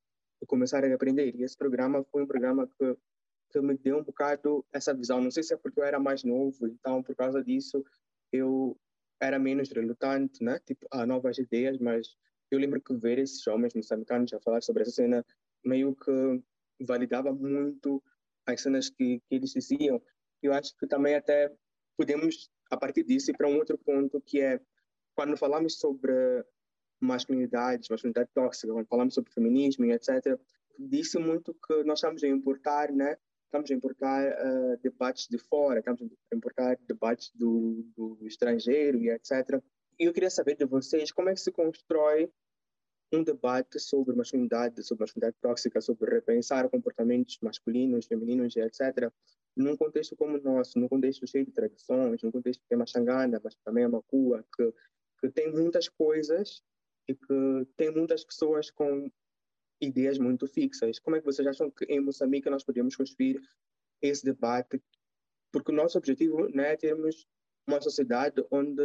e, começar a aprender. E esse programa foi um programa que, que me deu um bocado essa visão. Não sei se é porque eu era mais novo, então por causa disso eu era menos relutante, né? Tipo, a novas ideias, mas eu lembro que ver esses homens moçambicanos a falar sobre essa cena meio que validava muito as cenas que, que eles diziam. Eu acho que também até podemos a partir disso, ir para um outro ponto que é quando falamos sobre masculinidade, masculinidade tóxica, quando falamos sobre feminismo e etc., disse muito que nós estamos a importar, né? Estamos a importar uh, debates de fora, estamos a importar debates do, do estrangeiro e etc. E eu queria saber de vocês como é que se constrói um debate sobre masculinidade, sobre masculinidade tóxica, sobre repensar comportamentos masculinos, femininos etc num contexto como o nosso, num contexto cheio de tradições, num contexto que é Machangana, mas também é Macua, que, que tem muitas coisas e que tem muitas pessoas com ideias muito fixas. Como é que vocês acham que em Moçambique nós podemos construir esse debate? Porque o nosso objetivo né, é termos uma sociedade onde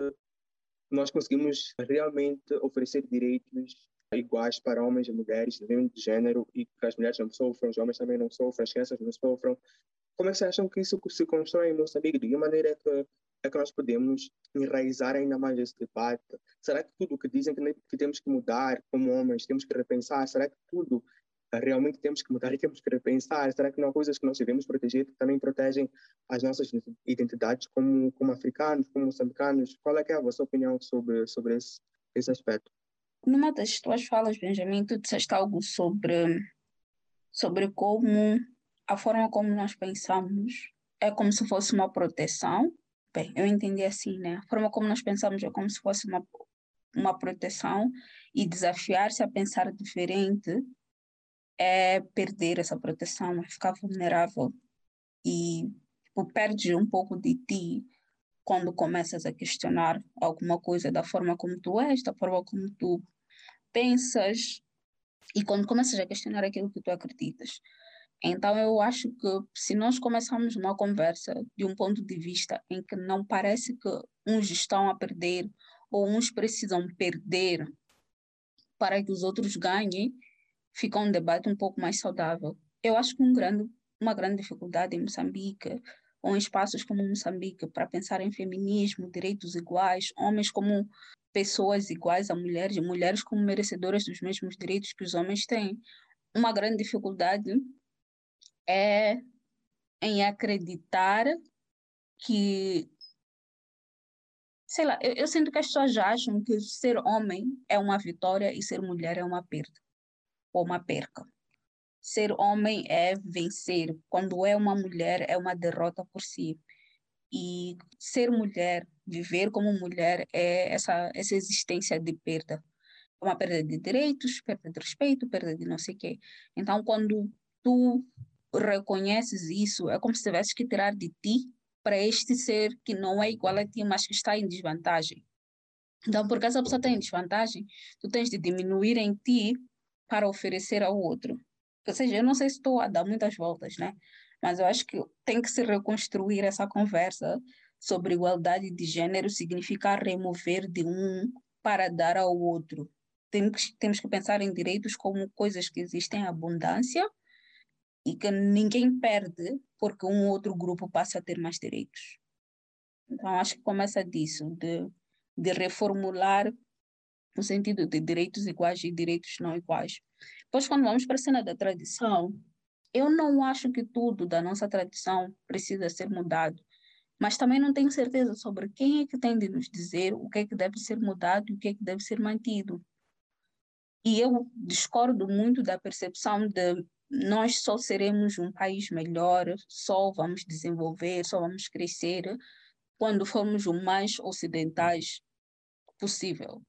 nós conseguimos realmente oferecer direitos iguais para homens e mulheres, de gênero, e que as mulheres não sofram, os homens também não sofram, as crianças não sofram, como é que vocês acham que isso se constrói em Moçambique? De que maneira é que, é que nós podemos enraizar ainda mais esse debate? Será que tudo que dizem que, temos que mudar como homens, temos que repensar? Será que tudo realmente temos que mudar e temos que repensar? Será que não há coisas que nós devemos proteger que também protegem as nossas identidades como, como africanos, como moçambicanos? Qual é, é a vossa opinião sobre, sobre esse, esse aspecto? Numa das tuas falas, Benjamin, tu disseste algo sobre, sobre como a forma como nós pensamos é como se fosse uma proteção. Bem, eu entendi assim, né? A forma como nós pensamos é como se fosse uma, uma proteção e desafiar-se a pensar diferente é perder essa proteção, é ficar vulnerável e tipo, perde um pouco de ti quando começas a questionar alguma coisa da forma como tu és, da forma como tu pensas e quando começas a questionar aquilo que tu acreditas. Então, eu acho que se nós começarmos uma conversa de um ponto de vista em que não parece que uns estão a perder ou uns precisam perder para que os outros ganhem, fica um debate um pouco mais saudável. Eu acho que um grande, uma grande dificuldade em Moçambique, ou em espaços como Moçambique, para pensar em feminismo, direitos iguais, homens como pessoas iguais a mulheres, mulheres como merecedoras dos mesmos direitos que os homens têm. Uma grande dificuldade é em acreditar que sei lá, eu, eu, sinto que as pessoas acham que ser homem é uma vitória e ser mulher é uma perda ou uma perca. Ser homem é vencer, quando é uma mulher é uma derrota por si. E ser mulher, viver como mulher é essa essa existência de perda. É uma perda de direitos, perda de respeito, perda de não sei o quê. Então, quando tu reconheces isso, é como se tivesse que tirar de ti para este ser que não é igual a ti, mas que está em desvantagem. Então, porque essa pessoa em desvantagem, tu tens de diminuir em ti para oferecer ao outro. Ou seja, eu não sei se estou a dar muitas voltas, né? Mas eu acho que tem que se reconstruir essa conversa sobre igualdade de gênero, significa remover de um para dar ao outro. Temos, temos que pensar em direitos como coisas que existem em abundância e que ninguém perde porque um outro grupo passa a ter mais direitos. Então, acho que começa disso, de, de reformular o sentido de direitos iguais e direitos não iguais. Depois, quando vamos para a cena da tradição, eu não acho que tudo da nossa tradição precisa ser mudado, mas também não tenho certeza sobre quem é que tem de nos dizer o que é que deve ser mudado e o que é que deve ser mantido. E eu discordo muito da percepção de nós só seremos um país melhor, só vamos desenvolver, só vamos crescer quando formos o mais ocidentais possível.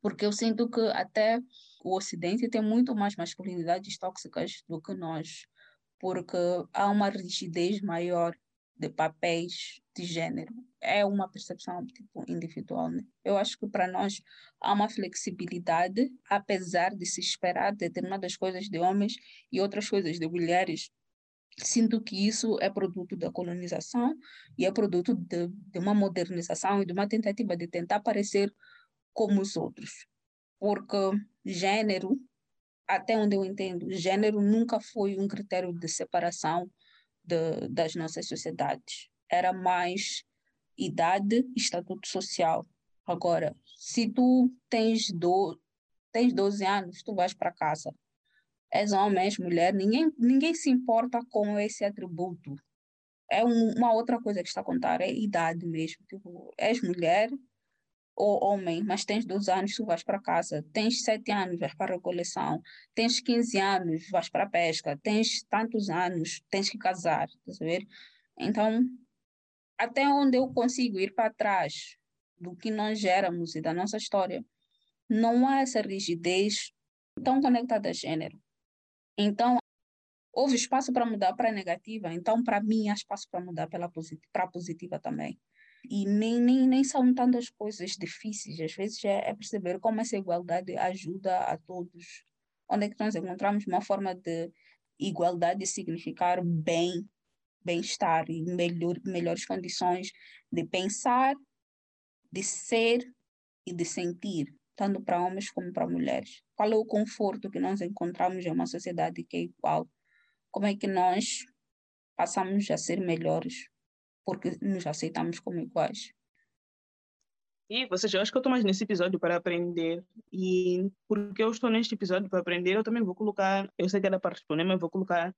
Porque eu sinto que até o Ocidente tem muito mais masculinidades tóxicas do que nós, porque há uma rigidez maior de papéis de gênero. É uma percepção tipo, individual. Né? Eu acho que para nós há uma flexibilidade, apesar de se esperar determinadas coisas de homens e outras coisas de mulheres. Sinto que isso é produto da colonização e é produto de, de uma modernização e de uma tentativa de tentar parecer como os outros. Porque gênero, até onde eu entendo, gênero nunca foi um critério de separação de, das nossas sociedades. Era mais idade, estatuto social. Agora, se tu tens, do, tens 12 anos, tu vais para casa. És homem, és mulher, ninguém, ninguém se importa com esse atributo. É um, uma outra coisa que está a contar, é idade mesmo. Tipo, és mulher, ou homem, mas tens 12 anos, tu vais para casa, tens 7 anos, vais para a recoleção, tens 15 anos, vais para a pesca, tens tantos anos, tens que casar, tá ver? Então, até onde eu consigo ir para trás do que nós éramos e da nossa história, não há essa rigidez tão conectada a gênero. Então, houve espaço para mudar para a negativa, então, para mim, há espaço para mudar para a positiva também. E nem, nem, nem são tantas coisas difíceis, às vezes é, é perceber como essa igualdade ajuda a todos. Onde é que nós encontramos uma forma de igualdade significar bem, bem-estar e melhor, melhores condições de pensar, de ser e de sentir, tanto para homens como para mulheres. Qual é o conforto que nós encontramos em uma sociedade que é igual? Como é que nós passamos a ser melhores porque nos aceitamos como iguais. E, seja, eu acho que eu estou mais nesse episódio para aprender. E porque eu estou neste episódio para aprender, eu também vou colocar, eu sei que era para responder, mas vou colocar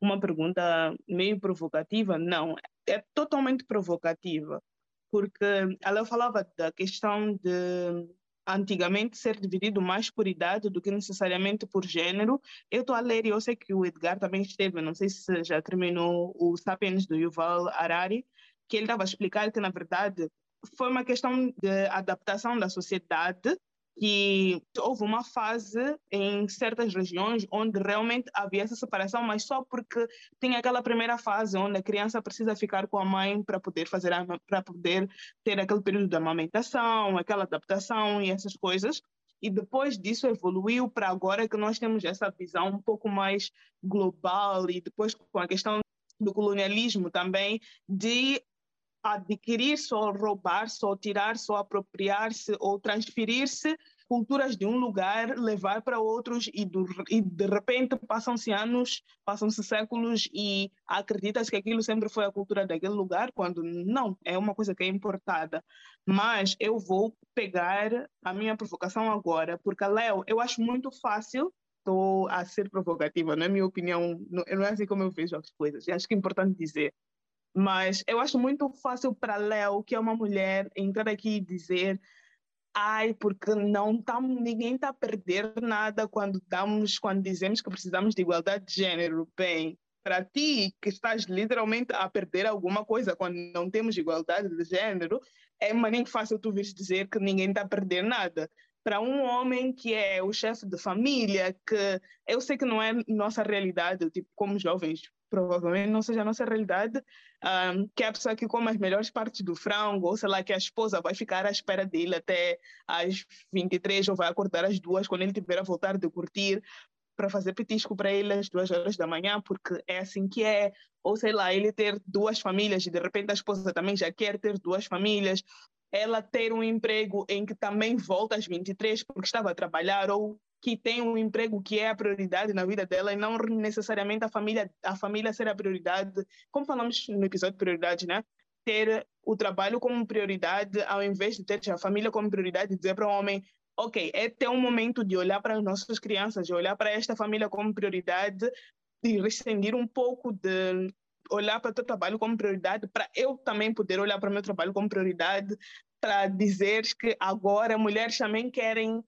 uma pergunta meio provocativa. Não, é totalmente provocativa. Porque ela falava da questão de antigamente ser dividido mais por idade do que necessariamente por gênero. Eu estou a ler e eu sei que o Edgar também esteve, não sei se já terminou o Sapiens do Yuval Harari, que ele estava a explicar que, na verdade, foi uma questão de adaptação da sociedade que houve uma fase em certas regiões onde realmente havia essa separação, mas só porque tem aquela primeira fase onde a criança precisa ficar com a mãe para poder fazer para poder ter aquele período de amamentação, aquela adaptação e essas coisas. E depois disso evoluiu para agora que nós temos essa visão um pouco mais global e depois com a questão do colonialismo também de adquirir, só roubar, só tirar, só apropriar-se ou transferir-se culturas de um lugar, levar para outros e, do, e de repente passam-se anos, passam-se séculos e acredita-se que aquilo sempre foi a cultura daquele lugar, quando não, é uma coisa que é importada. Mas eu vou pegar a minha provocação agora, porque, Léo, eu acho muito fácil estou a ser provocativa, não é minha opinião, não, não é assim como eu vejo as coisas. E acho que é importante dizer. Mas eu acho muito fácil para Léo, que é uma mulher, entrar aqui e dizer ai, porque não tá, ninguém está a perder nada quando damos, quando dizemos que precisamos de igualdade de gênero. Bem, para ti, que estás literalmente a perder alguma coisa quando não temos igualdade de gênero, é maninho fácil tu vir dizer que ninguém está a perder nada. Para um homem que é o chefe de família, que eu sei que não é nossa realidade, tipo, como jovens, provavelmente não seja a nossa realidade, um, que é a pessoa que come as melhores partes do frango, ou sei lá, que a esposa vai ficar à espera dele até às 23 ou vai acordar às duas quando ele tiver a voltar de curtir para fazer petisco para ele às duas horas da manhã, porque é assim que é. Ou sei lá, ele ter duas famílias e de repente a esposa também já quer ter duas famílias. Ela ter um emprego em que também volta às 23 porque estava a trabalhar, ou que tem um emprego que é a prioridade na vida dela e não necessariamente a família a família ser a prioridade. Como falamos no episódio prioridade né? Ter o trabalho como prioridade ao invés de ter a família como prioridade dizer para o homem ok é ter um momento de olhar para as nossas crianças de olhar para esta família como prioridade e rescindir um pouco de olhar para o teu trabalho como prioridade para eu também poder olhar para o meu trabalho como prioridade para dizer que agora mulheres também querem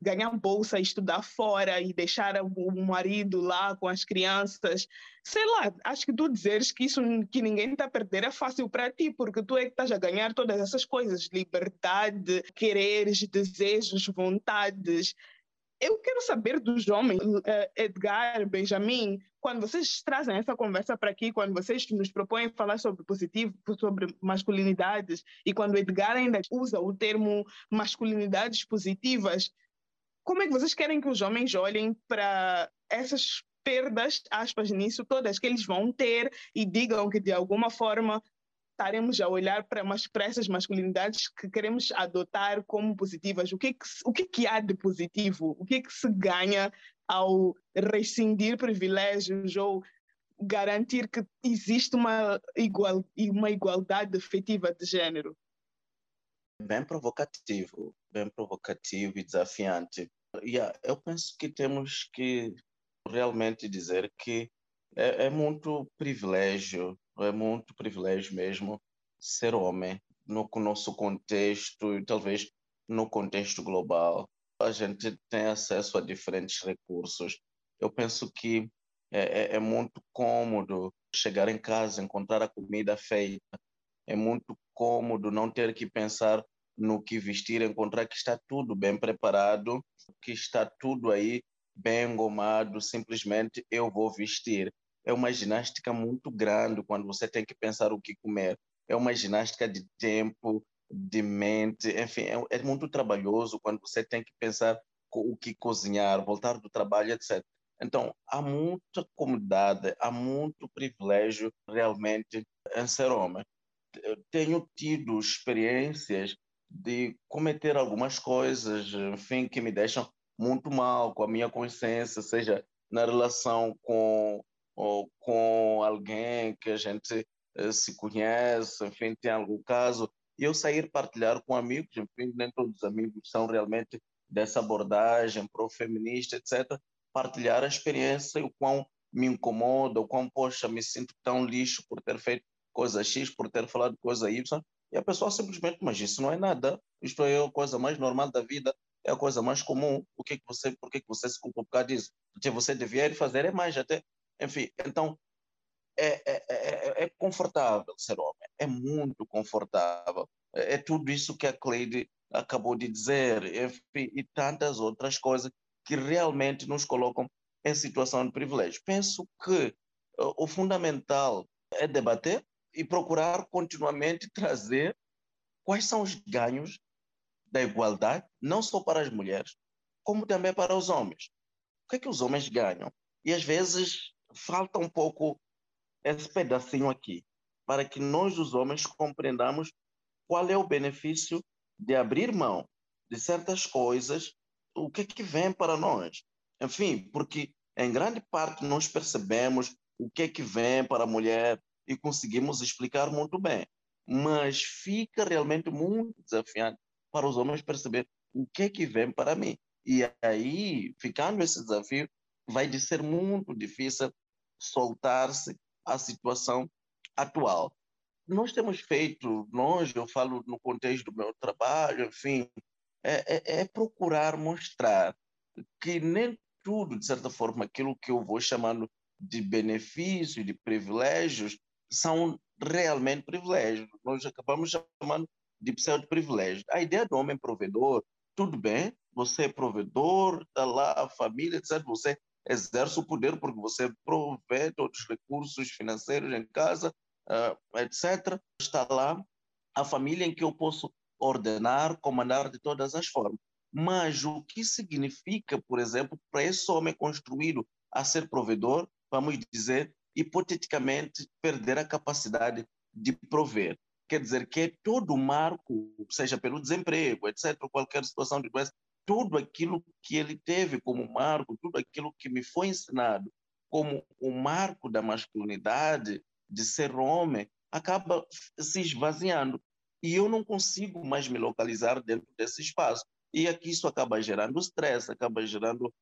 ganhar bolsa, estudar fora e deixar o marido lá com as crianças. Sei lá, acho que tu dizeres que isso que ninguém está a perder é fácil para ti, porque tu é que estás a ganhar todas essas coisas: liberdade, quereres, desejos, vontades. Eu quero saber dos homens, eh, Edgar, Benjamin, quando vocês trazem essa conversa para aqui, quando vocês nos propõem falar sobre positivo, sobre masculinidades, e quando Edgar ainda usa o termo masculinidades positivas, como é que vocês querem que os homens olhem para essas perdas, aspas, nisso todas que eles vão ter e digam que de alguma forma estaremos a olhar para, para essas masculinidades que queremos adotar como positivas. O que, que, o que, que há de positivo? O que que se ganha ao rescindir privilégios ou garantir que existe uma, igual, uma igualdade efetiva de género? Bem provocativo, bem provocativo e desafiante. Yeah, eu penso que temos que realmente dizer que é, é muito privilégio é muito privilégio mesmo ser homem no nosso contexto e talvez no contexto global. A gente tem acesso a diferentes recursos. Eu penso que é, é, é muito cômodo chegar em casa, encontrar a comida feita. É muito cômodo não ter que pensar no que vestir, encontrar que está tudo bem preparado, que está tudo aí bem engomado, simplesmente eu vou vestir é uma ginástica muito grande quando você tem que pensar o que comer. É uma ginástica de tempo, de mente, enfim, é, é muito trabalhoso quando você tem que pensar o que cozinhar, voltar do trabalho, etc. Então, há muita comodidade, há muito privilégio realmente em ser homem. Tenho tido experiências de cometer algumas coisas, enfim, que me deixam muito mal com a minha consciência, seja na relação com com alguém que a gente uh, se conhece, enfim, tem algum caso, e eu sair partilhar com amigos, enfim, nem todos os amigos são realmente dessa abordagem pro-feminista, etc., partilhar a experiência e o quão me incomoda, o quão, poxa, me sinto tão lixo por ter feito coisa X, por ter falado coisa Y, e a pessoa simplesmente, mas isso não é nada, isto é a coisa mais normal da vida, é a coisa mais comum, o que, é que você, por que, que você se culpa por causa disso? Porque você devia fazer é mais até, enfim, então é, é, é, é, confortável ser homem, é muito confortável. É, é tudo isso que a Cleide acabou de dizer, enfim, e tantas outras coisas que realmente nos colocam em situação de privilégio. Penso que uh, o fundamental é debater e procurar continuamente trazer quais são os ganhos da igualdade, não só para as mulheres, como também para os homens. O que é que os homens ganham? E às vezes falta um pouco esse pedacinho aqui, para que nós, os homens, compreendamos qual é o benefício de abrir mão de certas coisas, o que é que vem para nós. Enfim, porque em grande parte nós percebemos o que é que vem para a mulher e conseguimos explicar muito bem. Mas fica realmente muito desafiante para os homens perceber o que é que vem para mim. E aí, ficando esse desafio, vai de ser muito difícil soltar-se à situação atual. Nós temos feito, nós, eu falo no contexto do meu trabalho, enfim, é, é, é procurar mostrar que nem tudo, de certa forma, aquilo que eu vou chamando de benefícios, de privilégios, são realmente privilégios. Nós acabamos chamando de pseudo-privilégio. A ideia do homem provedor, tudo bem, você é provedor, está lá a família, etc. Você exerce o poder porque você provê todos os recursos financeiros em casa, uh, etc. Está lá a família em que eu posso ordenar, comandar de todas as formas. Mas o que significa, por exemplo, para esse homem construído a ser provedor, vamos dizer, hipoteticamente, perder a capacidade de prover? Quer dizer que é todo o marco, seja pelo desemprego, etc., qualquer situação de doença, tudo aquilo que ele teve como marco, tudo aquilo que me foi ensinado como o marco da masculinidade, de ser homem, acaba se esvaziando. E eu não consigo mais me localizar dentro desse espaço. E aqui isso acaba gerando estresse, acaba gerando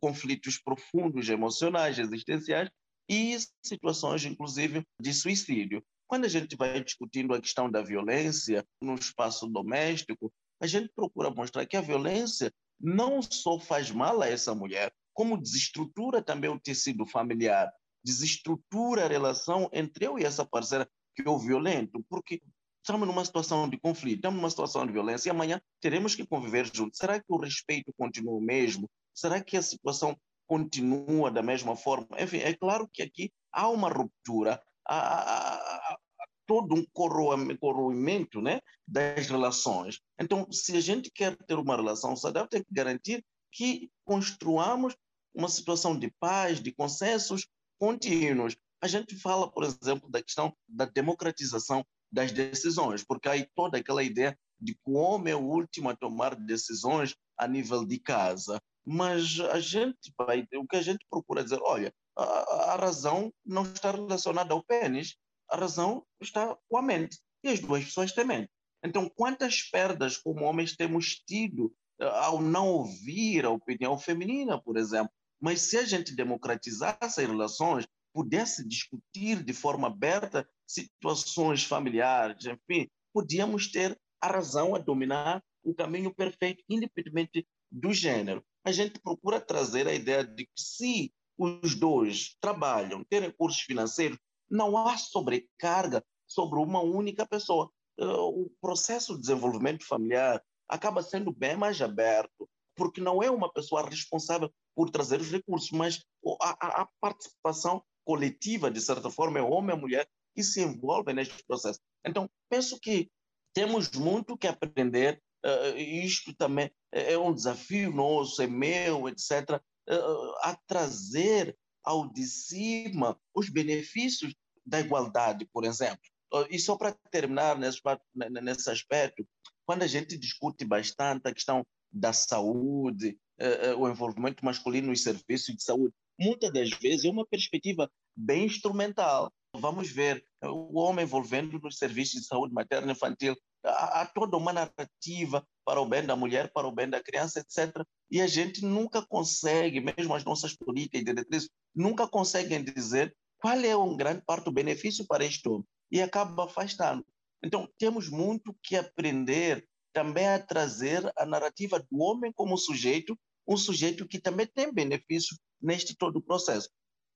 conflitos profundos emocionais, existenciais e situações, inclusive, de suicídio. Quando a gente vai discutindo a questão da violência no espaço doméstico, a gente procura mostrar que a violência não só faz mal a essa mulher, como desestrutura também o tecido familiar, desestrutura a relação entre eu e essa parceira que o violento, porque estamos numa situação de conflito, estamos numa situação de violência e amanhã teremos que conviver juntos. Será que o respeito continua o mesmo? Será que a situação continua da mesma forma? Enfim, é claro que aqui há uma ruptura, há, há, há todo um corroimento né, das relações. Então, se a gente quer ter uma relação saudável, tem que garantir que construamos uma situação de paz, de consensos contínuos. A gente fala, por exemplo, da questão da democratização das decisões, porque aí toda aquela ideia de que o homem é o último a tomar decisões a nível de casa. Mas a gente o que a gente procura dizer, olha, a, a razão não está relacionada ao pênis, a razão está com a mente. E as duas pessoas têm mente. Então, quantas perdas como homens temos tido eh, ao não ouvir a opinião feminina, por exemplo? Mas se a gente democratizasse as relações, pudesse discutir de forma aberta situações familiares, enfim, podíamos ter a razão a dominar o caminho perfeito, independentemente do gênero. A gente procura trazer a ideia de que se os dois trabalham, têm recursos financeiros, não há sobrecarga sobre uma única pessoa. Eh, o processo de desenvolvimento familiar acaba sendo bem mais aberto, porque não é uma pessoa responsável por trazer os recursos, mas a, a participação coletiva, de certa forma, é homem e mulher que se envolvem neste processo. Então, penso que temos muito que aprender, uh, isto também é um desafio nosso, é meu, etc., uh, a trazer ao de cima os benefícios da igualdade, por exemplo. E só para terminar nesse, nesse aspecto, quando a gente discute bastante a questão da saúde, o envolvimento masculino nos serviços de saúde, muitas das vezes é uma perspectiva bem instrumental. Vamos ver o homem envolvendo nos serviços de saúde materna e infantil. Há, toda uma narrativa para o bem da mulher, para o bem da criança, etc. E a gente nunca consegue, mesmo as nossas políticas e diretrizes, nunca conseguem dizer qual é um grande parte do benefício para este homem. E acaba afastando. Então, temos muito que aprender também a trazer a narrativa do homem como sujeito, um sujeito que também tem benefício neste todo o processo.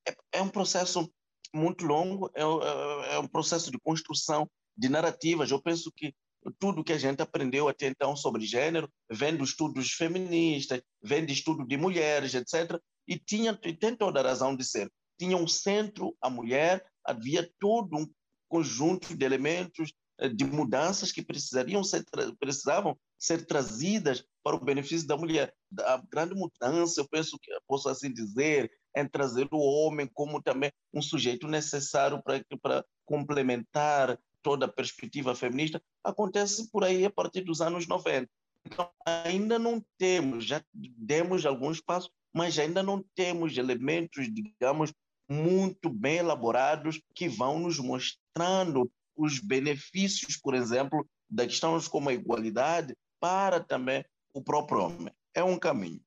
É, é um processo muito longo, é, é, é, um processo de construção de narrativas. Eu penso que tudo que a gente aprendeu até então sobre gênero vem dos estudos feministas, vem de estudo de mulheres, etc. E tinha tem toda a razão de ser. Tinha um centro a mulher, havia todo um conjunto de elementos eh, de mudanças que precisariam ser precisavam ser trazidas para o benefício da mulher. A grande mudança, eu penso que posso assim dizer, é trazer o homem como também um sujeito necessário para para complementar toda a perspectiva feminista, acontece por aí a partir dos anos 90. Então, ainda não temos, já demos alguns passos, mas ainda não temos elementos, digamos, muito bem elaborados que vão nos mostrando os benefícios, por exemplo, da questões como a igualdade para também o próprio homem. É um caminho.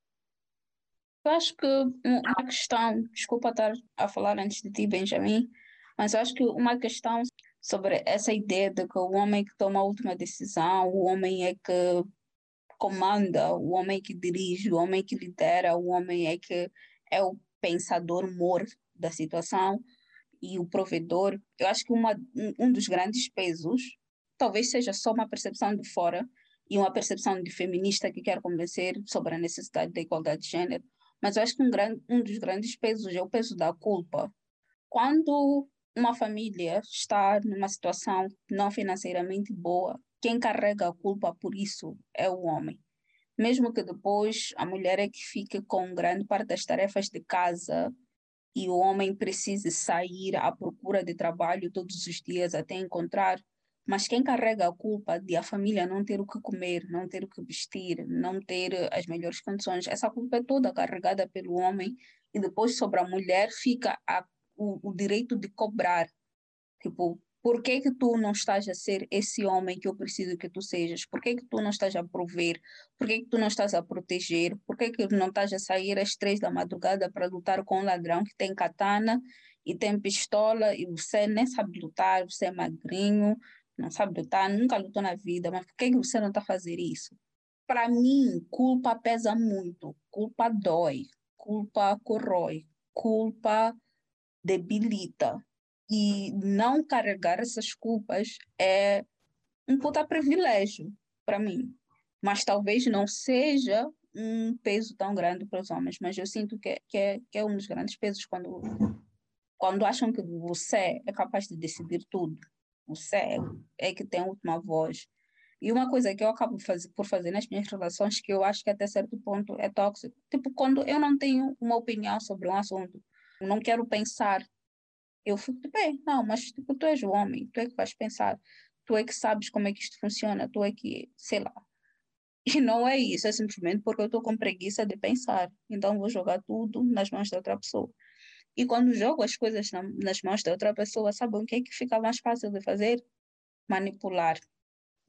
Eu acho que uma questão, desculpa estar a falar antes de ti, Benjamin, mas eu acho que uma questão sobre essa ideia de que o homem que toma a última decisão, o homem é que comanda, o homem que dirige, o homem que lidera, o homem é que é o pensador mor da situação, e o provedor, eu acho que uma, um dos grandes pesos, talvez seja só uma percepção de fora e uma percepção de feminista que quer convencer sobre a necessidade da igualdade de gênero, mas eu acho que um, grande, um dos grandes pesos é o peso da culpa. Quando uma família está numa situação não financeiramente boa, quem carrega a culpa por isso é o homem. Mesmo que depois a mulher é que fique com grande parte das tarefas de casa, e o homem precisa sair à procura de trabalho todos os dias até encontrar, mas quem carrega a culpa de a família não ter o que comer, não ter o que vestir, não ter as melhores condições, essa culpa é toda carregada pelo homem e depois sobre a mulher fica a, o, o direito de cobrar. Tipo, por que que tu não estás a ser esse homem que eu preciso que tu sejas? Por que que tu não estás a prover? Por que que tu não estás a proteger? Por que que não estás a sair às três da madrugada para lutar com um ladrão que tem katana e tem pistola e você nem sabe lutar, você é magrinho, não sabe lutar, nunca lutou na vida, mas por que que você não está a fazer isso? para mim, culpa pesa muito, culpa dói, culpa corrói, culpa debilita. E não carregar essas culpas é um puta privilégio para mim. Mas talvez não seja um peso tão grande para os homens, mas eu sinto que, é, que, é, que é um dos grandes pesos quando, quando acham que você é capaz de decidir tudo. Você é, é que tem a última voz. E uma coisa que eu acabo faz, por fazer nas minhas relações, que eu acho que até certo ponto é tóxico, tipo, quando eu não tenho uma opinião sobre um assunto, não quero pensar, eu fico bem, não, mas tipo, tu és o homem, tu é que vais pensar, tu é que sabes como é que isto funciona, tu é que, sei lá. E não é isso, é simplesmente porque eu estou com preguiça de pensar, então vou jogar tudo nas mãos da outra pessoa. E quando jogo as coisas na, nas mãos da outra pessoa, sabe o que é que fica mais fácil de fazer? Manipular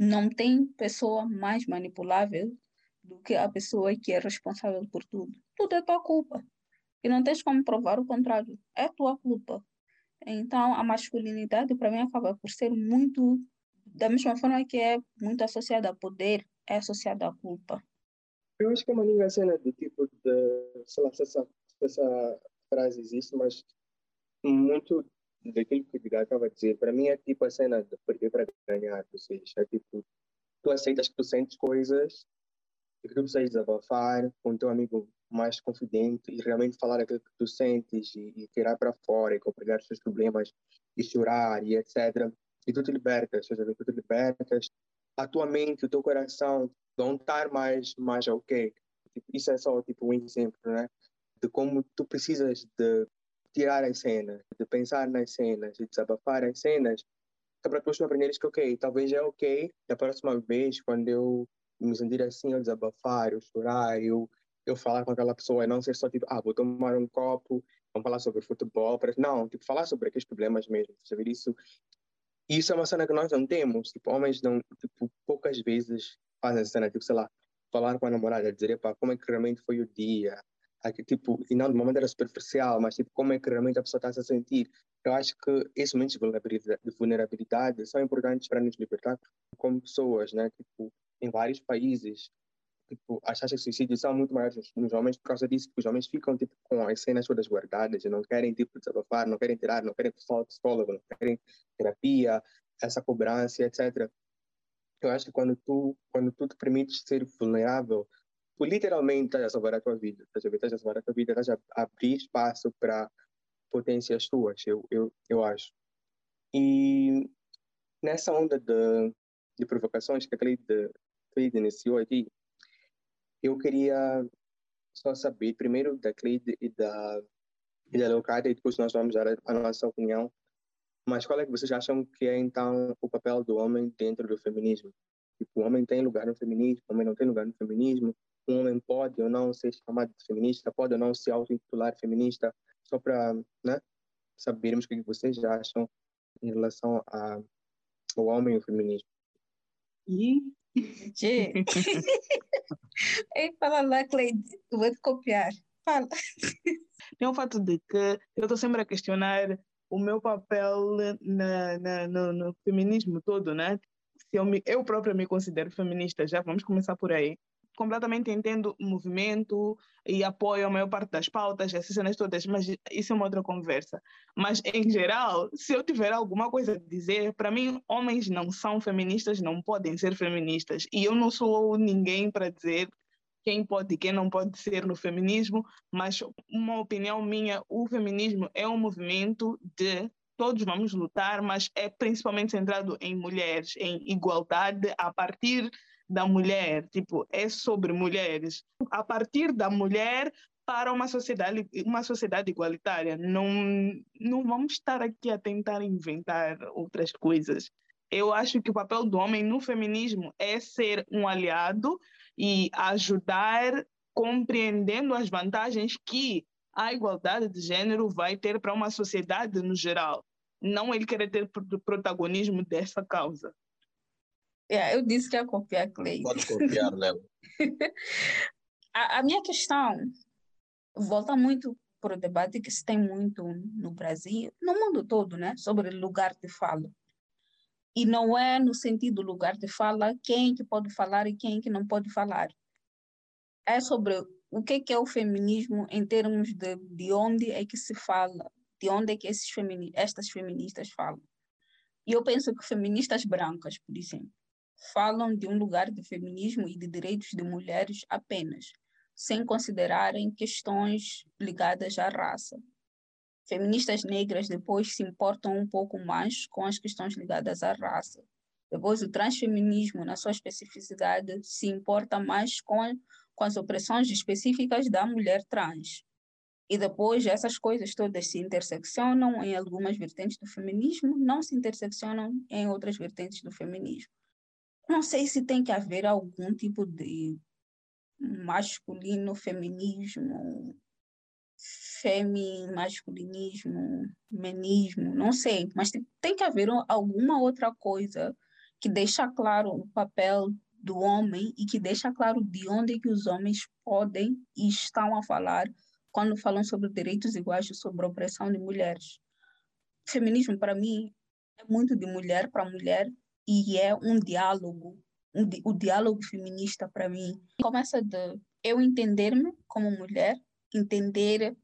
não tem pessoa mais manipulável do que a pessoa que é responsável por tudo. Tudo é tua culpa. E não tens como provar o contrário. É tua culpa. Então, a masculinidade, para mim, acaba por ser muito, da mesma forma que é muito associada a poder, é associada à culpa. Eu acho que é uma linda cena do tipo de, sei lá, se essa, se essa frase existe, mas muito daquilo que o Edgar estava a dizer, para mim é tipo a cena de perder para ganhar, ou seja, é tipo, tu aceitas que tu sentes coisas e que tu precisas desabafar com o teu amigo mais confidente e realmente falar aquilo que tu sentes e, e tirar para fora e compartilhar os teus problemas e chorar e etc. E tu te libertas, seja, tu te libertas, a tua mente, o teu coração vão estar mais, mais ok. Tipo, isso é só tipo um exemplo, né? De como tu precisas de tirar as cenas, de pensar nas cenas, de desabafar as cenas, é para tu aprenderes que, ok, talvez é ok, da próxima vez, quando eu me sentir assim, eu desabafar, eu chorar, eu, eu falar com aquela pessoa, e não ser só tipo, ah, vou tomar um copo, vamos falar sobre futebol, não, tipo, falar sobre aqueles problemas mesmo, saber isso. Isso é uma cena que nós não temos, tipo, homens não, tipo, poucas vezes fazem essa cena, tipo, sei lá, falar com a namorada, dizer, pá, como é que realmente foi o dia, aqui, tipo, e não de uma maneira superficial, mas tipo, como é que realmente a pessoa está se a sentir. Eu acho que esses momentos de vulnerabilidade são importantes para nos libertar como pessoas, né? Tipo, em vários países, tipo, as taxas de suicídio são muito maiores nos homens por causa disso, que os homens ficam tipo, com as cenas todas guardadas e não querem tipo, desabafar, não querem tirar, não querem psicólogo, não querem terapia, essa cobrança, etc. Eu acho que quando tu, quando tu te permites ser vulnerável, tu literalmente estás a salvar a tua vida, estás a salvar a tua vida, estás a abrir espaço para potências tuas, eu, eu, eu acho. E nessa onda de, de provocações que a Cleide iniciou aqui, eu queria só saber, primeiro da Cleide e da, e da Leocádia, e depois nós vamos dar a nossa opinião, mas qual é que vocês acham que é, então, o papel do homem dentro do feminismo? Tipo, o homem tem lugar no feminismo, o homem não tem lugar no feminismo, um homem pode ou não ser chamado de feminista, pode ou não se auto-intitular feminista, só para né, sabermos o que vocês acham em relação a, ao homem e ao feminismo. E... (laughs) Ei, fala lá, Cleide, vou te copiar. Fala. (laughs) Tem o fato de que eu estou sempre a questionar o meu papel na, na, no, no, feminismo todo, né? Se eu, me, eu própria me considero feminista, já vamos começar por aí completamente entendo o movimento e apoio a maior parte das pautas, essas cenas todas, mas isso é uma outra conversa. Mas, em geral, se eu tiver alguma coisa a dizer, para mim, homens não são feministas, não podem ser feministas. E eu não sou ninguém para dizer quem pode e quem não pode ser no feminismo, mas uma opinião minha, o feminismo é um movimento de todos vamos lutar, mas é principalmente centrado em mulheres, em igualdade a partir da mulher, tipo, é sobre mulheres. A partir da mulher para uma sociedade, uma sociedade igualitária. Não, não vamos estar aqui a tentar inventar outras coisas. Eu acho que o papel do homem no feminismo é ser um aliado e ajudar compreendendo as vantagens que a igualdade de gênero vai ter para uma sociedade no geral. Não ele querer ter protagonismo dessa causa. É, eu disse que ia copiar Clay. Pode copiar, Léo. (laughs) a, a minha questão volta muito para o debate que se tem muito no Brasil, no mundo todo, né, sobre lugar de fala. E não é no sentido lugar de fala quem que pode falar e quem que não pode falar. É sobre o que, que é o feminismo em termos de, de onde é que se fala, de onde é que esses femini estas feministas falam. E eu penso que feministas brancas, por exemplo, falam de um lugar de feminismo e de direitos de mulheres apenas, sem considerarem questões ligadas à raça. Feministas negras depois se importam um pouco mais com as questões ligadas à raça. Depois, o transfeminismo, na sua especificidade, se importa mais com, com as opressões específicas da mulher trans. E depois, essas coisas todas se interseccionam em algumas vertentes do feminismo, não se interseccionam em outras vertentes do feminismo. Não sei se tem que haver algum tipo de masculino feminismo, femi-masculinismo, menismo, não sei, mas tem que haver alguma outra coisa que deixa claro o papel do homem e que deixa claro de onde que os homens podem e estão a falar quando falam sobre direitos iguais e sobre a opressão de mulheres. Feminismo, para mim, é muito de mulher para mulher e é um diálogo. Um, o diálogo feminista, para mim, começa de eu entender-me como mulher, entender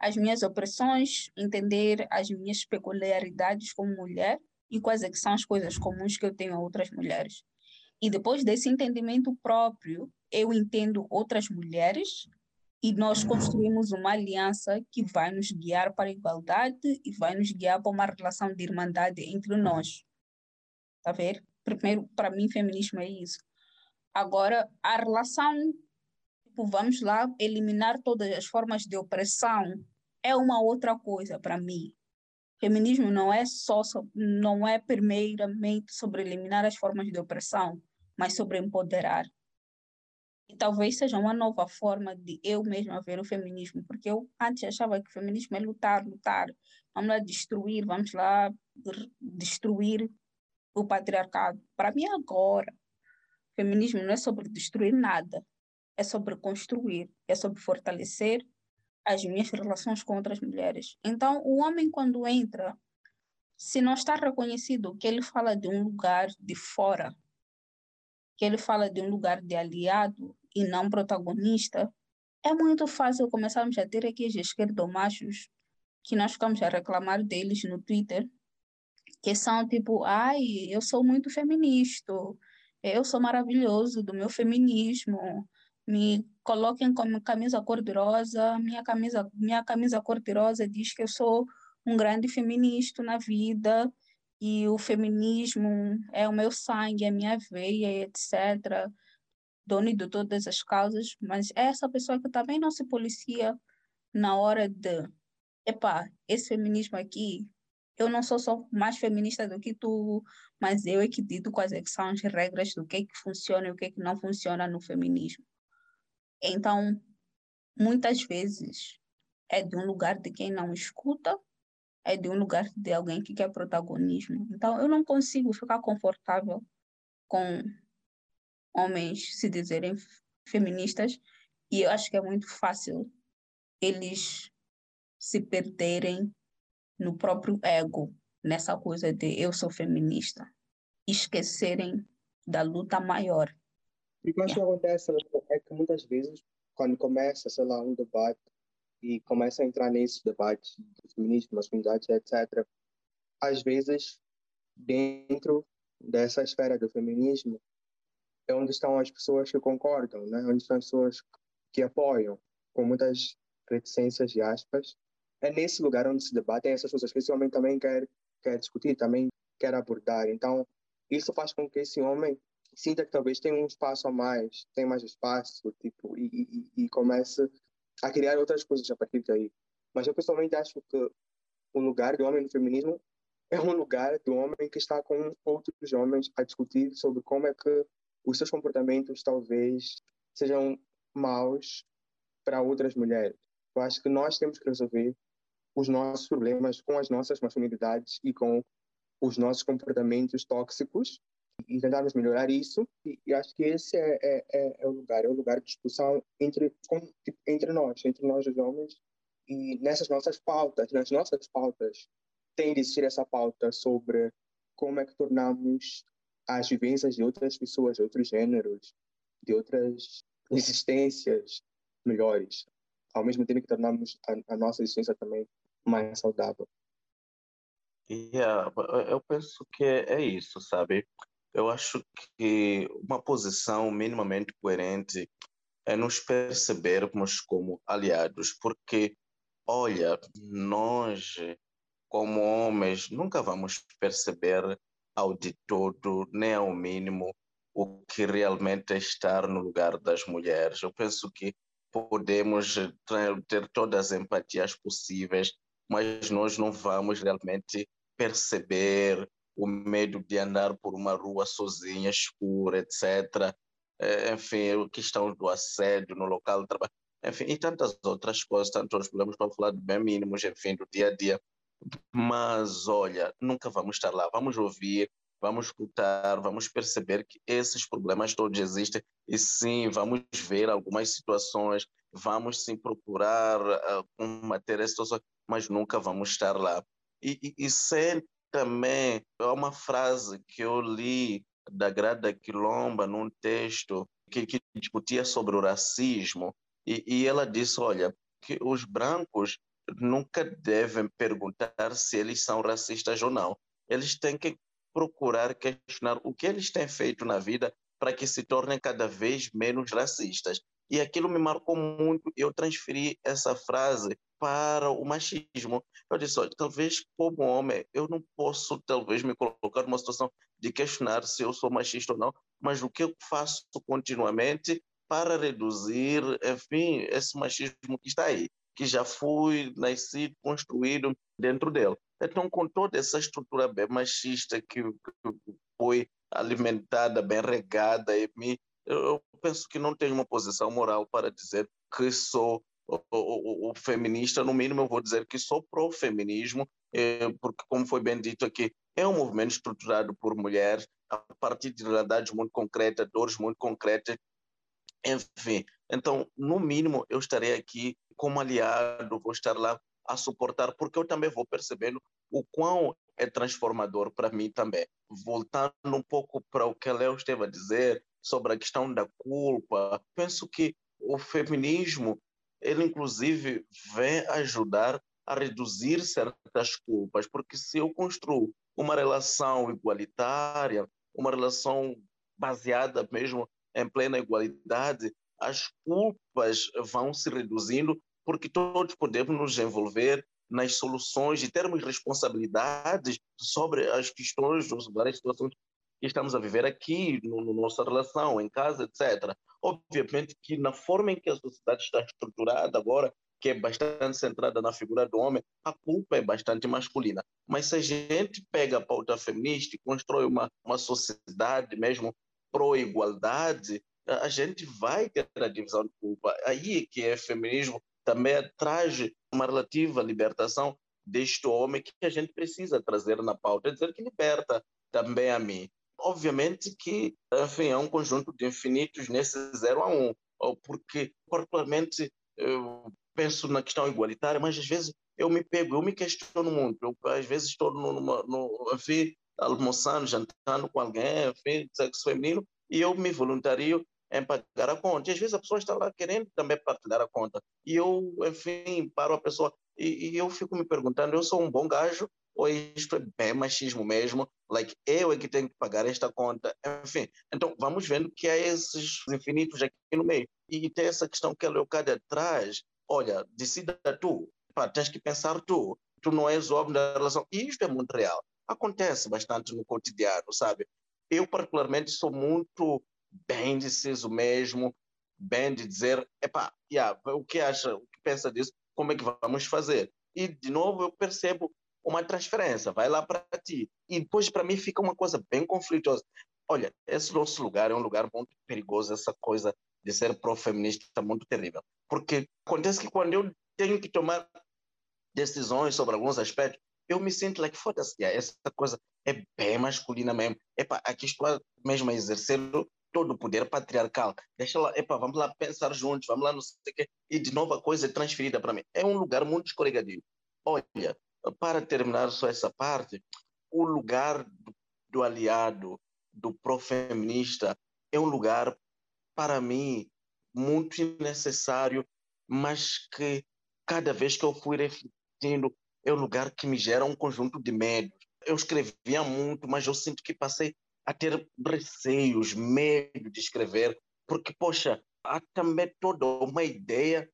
as minhas opressões, entender as minhas peculiaridades como mulher e quais é são as coisas comuns que eu tenho a outras mulheres. E depois desse entendimento próprio, eu entendo outras mulheres e nós construímos uma aliança que vai nos guiar para a igualdade e vai nos guiar para uma relação de irmandade entre nós. Tá ver? Primeiro, para mim, feminismo é isso. Agora, a relação, tipo, vamos lá, eliminar todas as formas de opressão é uma outra coisa para mim. Feminismo não é só, não é primeiramente sobre eliminar as formas de opressão, mas sobre empoderar. E talvez seja uma nova forma de eu mesma ver o feminismo, porque eu antes achava que o feminismo é lutar, lutar, vamos lá destruir, vamos lá destruir o patriarcado. Para mim, agora, feminismo não é sobre destruir nada, é sobre construir, é sobre fortalecer as minhas relações com outras mulheres. Então, o homem, quando entra, se não está reconhecido que ele fala de um lugar de fora, que ele fala de um lugar de aliado e não protagonista, é muito fácil começarmos a ter aqui os esquerdomachos que nós ficamos a reclamar deles no Twitter, que são tipo, ai, eu sou muito feminista, eu sou maravilhoso do meu feminismo, me coloquem como camisa cor-de-rosa, minha camisa, minha camisa cor-de-rosa diz que eu sou um grande feminista na vida, e o feminismo é o meu sangue, é a minha veia, etc. Dono de todas as causas, mas é essa pessoa que também não se policia na hora de, epá, esse feminismo aqui, eu não sou só mais feminista do que tu, mas eu é que digo quais é são as regras do que é que funciona e o que é que não funciona no feminismo. Então, muitas vezes é de um lugar de quem não escuta é de um lugar de alguém que quer protagonismo. Então, eu não consigo ficar confortável com homens se dizerem feministas e eu acho que é muito fácil eles se perderem no próprio ego, nessa coisa de eu sou feminista, esquecerem da luta maior. E o que yeah. acontece é que muitas vezes, quando começa, sei lá, um debate e começa a entrar nesses debates de feminismo, masculinidade, etc., às vezes, dentro dessa esfera do feminismo, é onde estão as pessoas que concordam, né? onde estão as pessoas que apoiam, com muitas reticências e aspas. É nesse lugar onde se debatem essas coisas que esse homem também quer, quer discutir, também quer abordar. Então, isso faz com que esse homem sinta que talvez tem um espaço a mais, tem mais espaço, tipo, e, e, e comece a criar outras coisas a partir daí. Mas eu pessoalmente acho que o lugar do homem no feminismo é um lugar do homem que está com outros homens a discutir sobre como é que os seus comportamentos talvez sejam maus para outras mulheres. Eu acho que nós temos que resolver os nossos problemas com as nossas masculinidades e com os nossos comportamentos tóxicos e tentarmos melhorar isso. E, e acho que esse é, é, é, é, o lugar, é o lugar de discussão entre, com, tipo, entre nós, entre nós os homens. E nessas nossas pautas, nas nossas pautas, tem de existir essa pauta sobre como é que tornamos as vivências de outras pessoas, de outros gêneros, de outras existências melhores, ao mesmo tempo que tornamos a, a nossa existência também mais saudável. Yeah, eu penso que é isso, sabe? Eu acho que uma posição minimamente coerente é nos percebermos como aliados, porque, olha, nós, como homens, nunca vamos perceber ao de todo, nem ao mínimo, o que realmente é estar no lugar das mulheres. Eu penso que podemos ter todas as empatias possíveis, mas nós não vamos realmente perceber o medo de andar por uma rua sozinha, escura, etc. É, enfim, a questão do assédio no local de trabalho, enfim, e tantas outras coisas, tantos outros problemas para falar de bem mínimos, enfim, do dia a dia. Mas, olha, nunca vamos estar lá, vamos ouvir, vamos escutar, vamos perceber que esses problemas todos existem e sim, vamos ver algumas situações, vamos sim procurar uh, combater as situações, mas nunca vamos estar lá. E, e, e também, há uma frase que eu li da Grada Quilomba num texto que, que discutia sobre o racismo, e, e ela disse, olha, que os brancos nunca devem perguntar se eles são racistas ou não. Eles têm que procurar questionar o que eles têm feito na vida para que se tornem cada vez menos racistas. E aquilo me marcou muito. Eu transferi essa frase para o machismo. Eu disse, olha, talvez como homem eu não posso talvez me colocar numa situação de questionar se eu sou machista ou não, mas o que eu faço continuamente para reduzir, enfim, esse machismo que está aí, que já foi nascido, construído dentro dele. Então, com toda essa estrutura bem machista que, foi alimentada, bem regada em mim, eu penso que não tenho uma posição moral para dizer que sou o, o, o, feminista, no mínimo eu vou dizer que sou pró-feminismo, eh, porque, como foi bem dito aqui, é um movimento estruturado por mulheres, a partir de realidades muito concretas, dores muito concretas, enfim. Então, no mínimo, eu estarei aqui como aliado, vou estar lá a suportar, porque eu também vou percebendo o quão é transformador para mim também. Voltando um pouco para o que a Léo esteve a dizer sobre a questão da culpa, penso que o feminismo, ele inclusive vem ajudar a reduzir certas culpas, porque se eu construo uma relação igualitária, uma relação baseada mesmo em plena igualdade, as culpas vão se reduzindo porque todos podemos nos envolver nas soluções e termos responsabilidades sobre as questões, sobre as situações que estamos a viver aqui, na no, nossa relação, em casa, etc. Obviamente que na forma em que a sociedade está estruturada agora, que é bastante centrada na figura do homem, a culpa é bastante masculina. Mas se a gente pega a pauta feminista e constrói uma, uma sociedade mesmo pró-igualdade, a gente vai ter a divisão de culpa. Aí é que é feminismo também traz uma relativa libertação deste homem que a gente precisa trazer na pauta, é dizer que liberta também a mim. Obviamente que, enfim, é um conjunto de infinitos nesse zero a um, porque, particularmente, eu penso na questão igualitária, mas às vezes eu me pego, eu me questiono muito. Eu, às vezes estou numa, no, enfim, almoçando, jantando com alguém, enfim, sexo feminino, e eu me voluntario em pagar a conta. E às vezes a pessoa está lá querendo também partilhar a conta. E eu, enfim, paro a pessoa e, e eu fico me perguntando, eu sou um bom gajo ou isto é bem machismo mesmo? Like, eu é que tenho que pagar esta conta. Enfim, então vamos vendo que há esses infinitos aqui no meio. E tem essa questão que a Leocádia traz. Olha, decida tu. Pá, tens que pensar tu. Tu não és o homem da relação. E isto é muito real. Acontece bastante no cotidiano, sabe? Eu, particularmente, sou muito bem deciso mesmo, bem de dizer, epá, yeah, o que acha, o que pensa disso, como é que vamos fazer? E, de novo, eu percebo uma transferência, vai lá para ti. E depois, para mim, fica uma coisa bem conflituosa. Olha, esse nosso lugar é um lugar muito perigoso, essa coisa de ser pró-feminista é muito terrível. Porque acontece que quando eu tenho que tomar decisões sobre alguns aspectos, eu me sinto like, foda-se, essa coisa é bem masculina mesmo. Epa, aqui estou mesmo a exercer todo o poder patriarcal. Deixa lá, epa, vamos lá pensar juntos, vamos lá, não sei o quê. E de novo a coisa é transferida para mim. É um lugar muito escorregadio. Olha, para terminar só essa parte, o lugar do do aliado, do pró-feminista, é um lugar, para mim, muito necessário, mas que cada vez que eu fui refletindo, é um lugar que me gera um conjunto de medos. Eu escrevia muito, mas eu sinto que passei a ter receios, medo de escrever, porque, poxa, há também toda uma ideia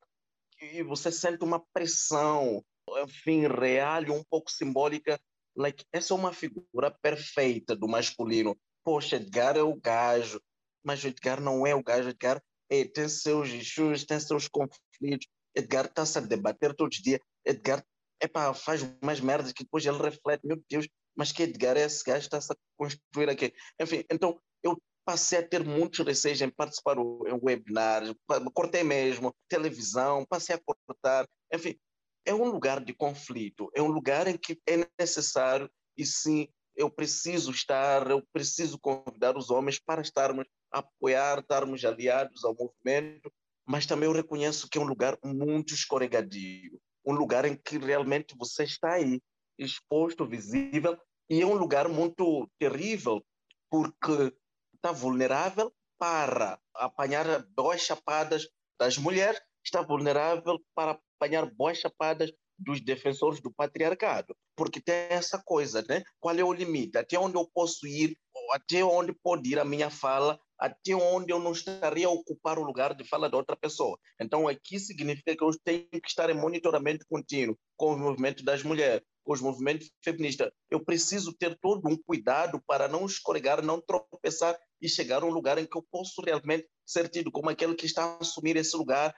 e você sente uma pressão, enfim, real e um pouco simbólica. Like, essa é uma figura perfeita do masculino. Poxa, Edgar é o gajo, mas Edgar não é o gajo. Edgar é, tem seus issues, tem seus conflitos. Edgar está-se a debater todos os dias. Edgar epa, faz umas merdas que depois ele reflete, meu Deus, mas que Edgar é esse gajo está-se a construir aqui. Enfim, então eu passei a ter muitos receios em participar em webinars, cortei mesmo, televisão, passei a cortar, enfim, é um lugar de conflito, é um lugar em que é necessário e sim, eu preciso estar, eu preciso convidar os homens para estarmos apoiar, estarmos aliados ao movimento, mas também eu reconheço que é um lugar muito escorregadio, um lugar em que realmente você está aí, exposto, visível, e é um lugar muito terrível, porque está vulnerável para apanhar boas chapadas das mulheres, está vulnerável para apanhar boas chapadas dos defensores do patriarcado, porque tem essa coisa, né? Qual é o limite? Até onde eu posso ir? Até onde pode ir a minha fala? Até onde eu não estaria a ocupar o lugar de fala de outra pessoa? Então, aqui significa que eu tenho que estar em monitoramento contínuo com o movimento das mulheres, com os movimentos feministas. Eu preciso ter todo um cuidado para não escorregar, não tropeçar e chegar a um lugar em que eu posso realmente ser tido como aquele que está a assumir esse lugar.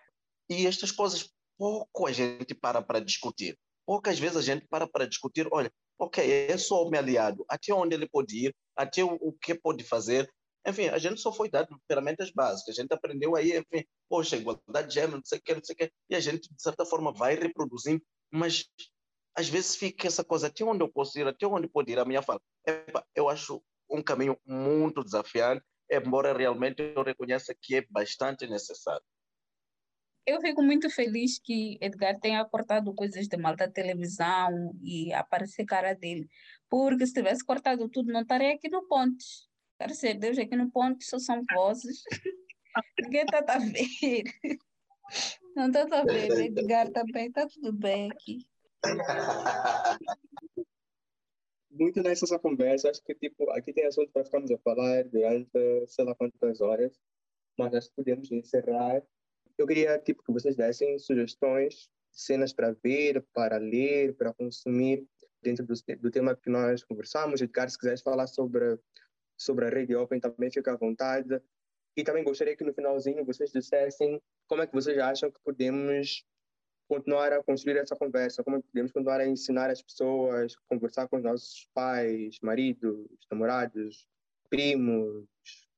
E estas coisas pouco a gente para para discutir. Poucas vezes a gente para para discutir, olha, ok, é só o meu aliado, até onde ele pode ir, até o, o que pode fazer. Enfim, a gente só foi dado ferramentas básicas, a gente aprendeu aí, enfim, poxa, igualdade de gênero, não sei o que, não sei o que, e a gente, de certa forma, vai reproduzindo, mas às vezes fica essa coisa, até onde eu posso ir, até onde pode ir a minha fala. Epa, eu acho um caminho muito desafiante, embora realmente eu reconheça que é bastante necessário. Eu fico muito feliz que Edgar tenha cortado coisas de mal da televisão e aparecer cara dele, porque se tivesse cortado tudo, não estaria aqui no Ponte. Quero ser Deus, aqui no Ponte só são vozes. (laughs) Ninguém está a ver. Não está a ver, Edgar também, está tudo bem aqui. muito nessa essa conversa, acho que tipo, aqui tem assunto para ficarmos a falar durante sei lá quantas horas, mas acho que podemos encerrar. Eu queria tipo, que vocês dessem sugestões, cenas para ver, para ler, para consumir dentro do, do tema que nós conversamos. Edgar, se quiseres falar sobre, sobre a rede Open, também fica à vontade. E também gostaria que no finalzinho vocês dissessem como é que vocês acham que podemos continuar a construir essa conversa, como podemos continuar a ensinar as pessoas, conversar com os nossos pais, maridos, namorados, primos,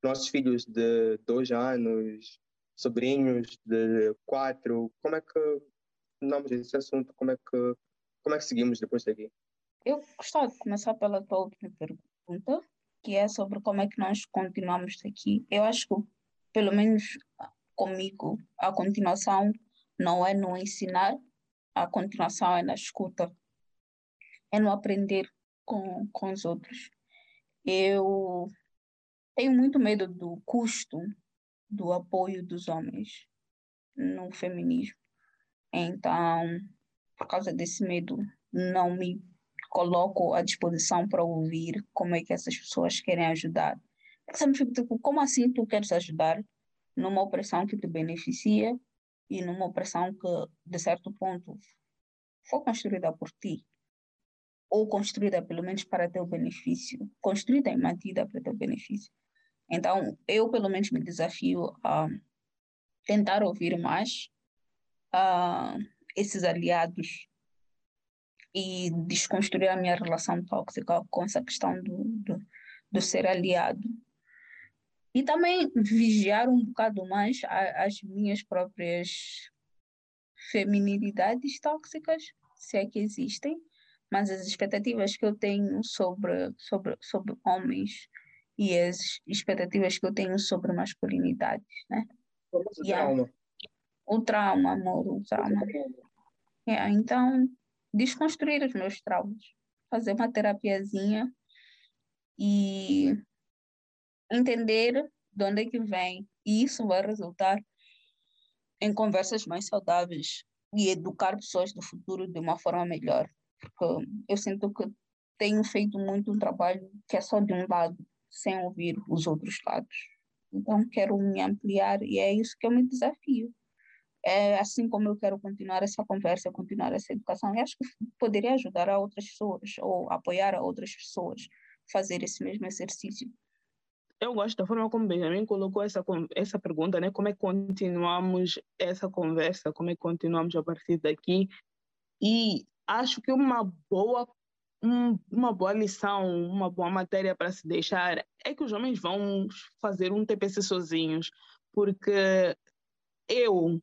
nossos filhos de dois anos, sobrinhos de quatro, como é que vamos esse assunto, como é que como é que seguimos depois daqui? Eu gostava de começar pela tua última pergunta, que é sobre como é que nós continuamos aqui. Eu acho que, pelo menos comigo, a continuação não é no ensinar, a continuação é na escuta, é no aprender com, com os outros. Eu tenho muito medo do custo do apoio dos homens no feminismo. Então, por causa desse medo, não me coloco à disposição para ouvir como é que essas pessoas querem ajudar. Porque sempre fico tipo, como assim tu queres ajudar numa opressão que te beneficia e numa opressão que, de certo ponto, foi construída por ti, ou construída pelo menos para teu benefício, construída e mantida para teu benefício. Então, eu pelo menos me desafio a tentar ouvir mais esses aliados e desconstruir a minha relação tóxica com essa questão do, do, do ser aliado. E também vigiar um bocado mais a, as minhas próprias feminilidades tóxicas, se é que existem, mas as expectativas que eu tenho sobre, sobre, sobre homens e as expectativas que eu tenho sobre masculinidades, né? O trauma. O trauma, amor, o trauma. É, então, desconstruir os meus traumas, fazer uma terapiazinha e entender de onde é que vem. E isso vai resultar em conversas mais saudáveis e educar pessoas do futuro de uma forma melhor. Porque eu sinto que tenho feito muito um trabalho que é só de um lado, sem ouvir os outros lados. Então, quero me ampliar e é isso que eu me desafio. É assim como eu quero continuar essa conversa, continuar essa educação. E acho que poderia ajudar a outras pessoas ou apoiar a outras pessoas a fazer esse mesmo exercício eu gosto da forma como Benjamin colocou essa, essa pergunta, né? Como é que continuamos essa conversa? Como é que continuamos a partir daqui? E acho que uma boa um, uma boa lição, uma boa matéria para se deixar é que os homens vão fazer um TPC sozinhos, porque eu,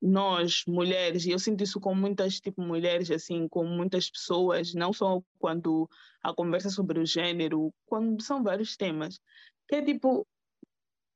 nós, mulheres, e eu sinto isso com muitas tipo mulheres, assim, com muitas pessoas, não só quando a conversa sobre o gênero, quando são vários temas que é tipo,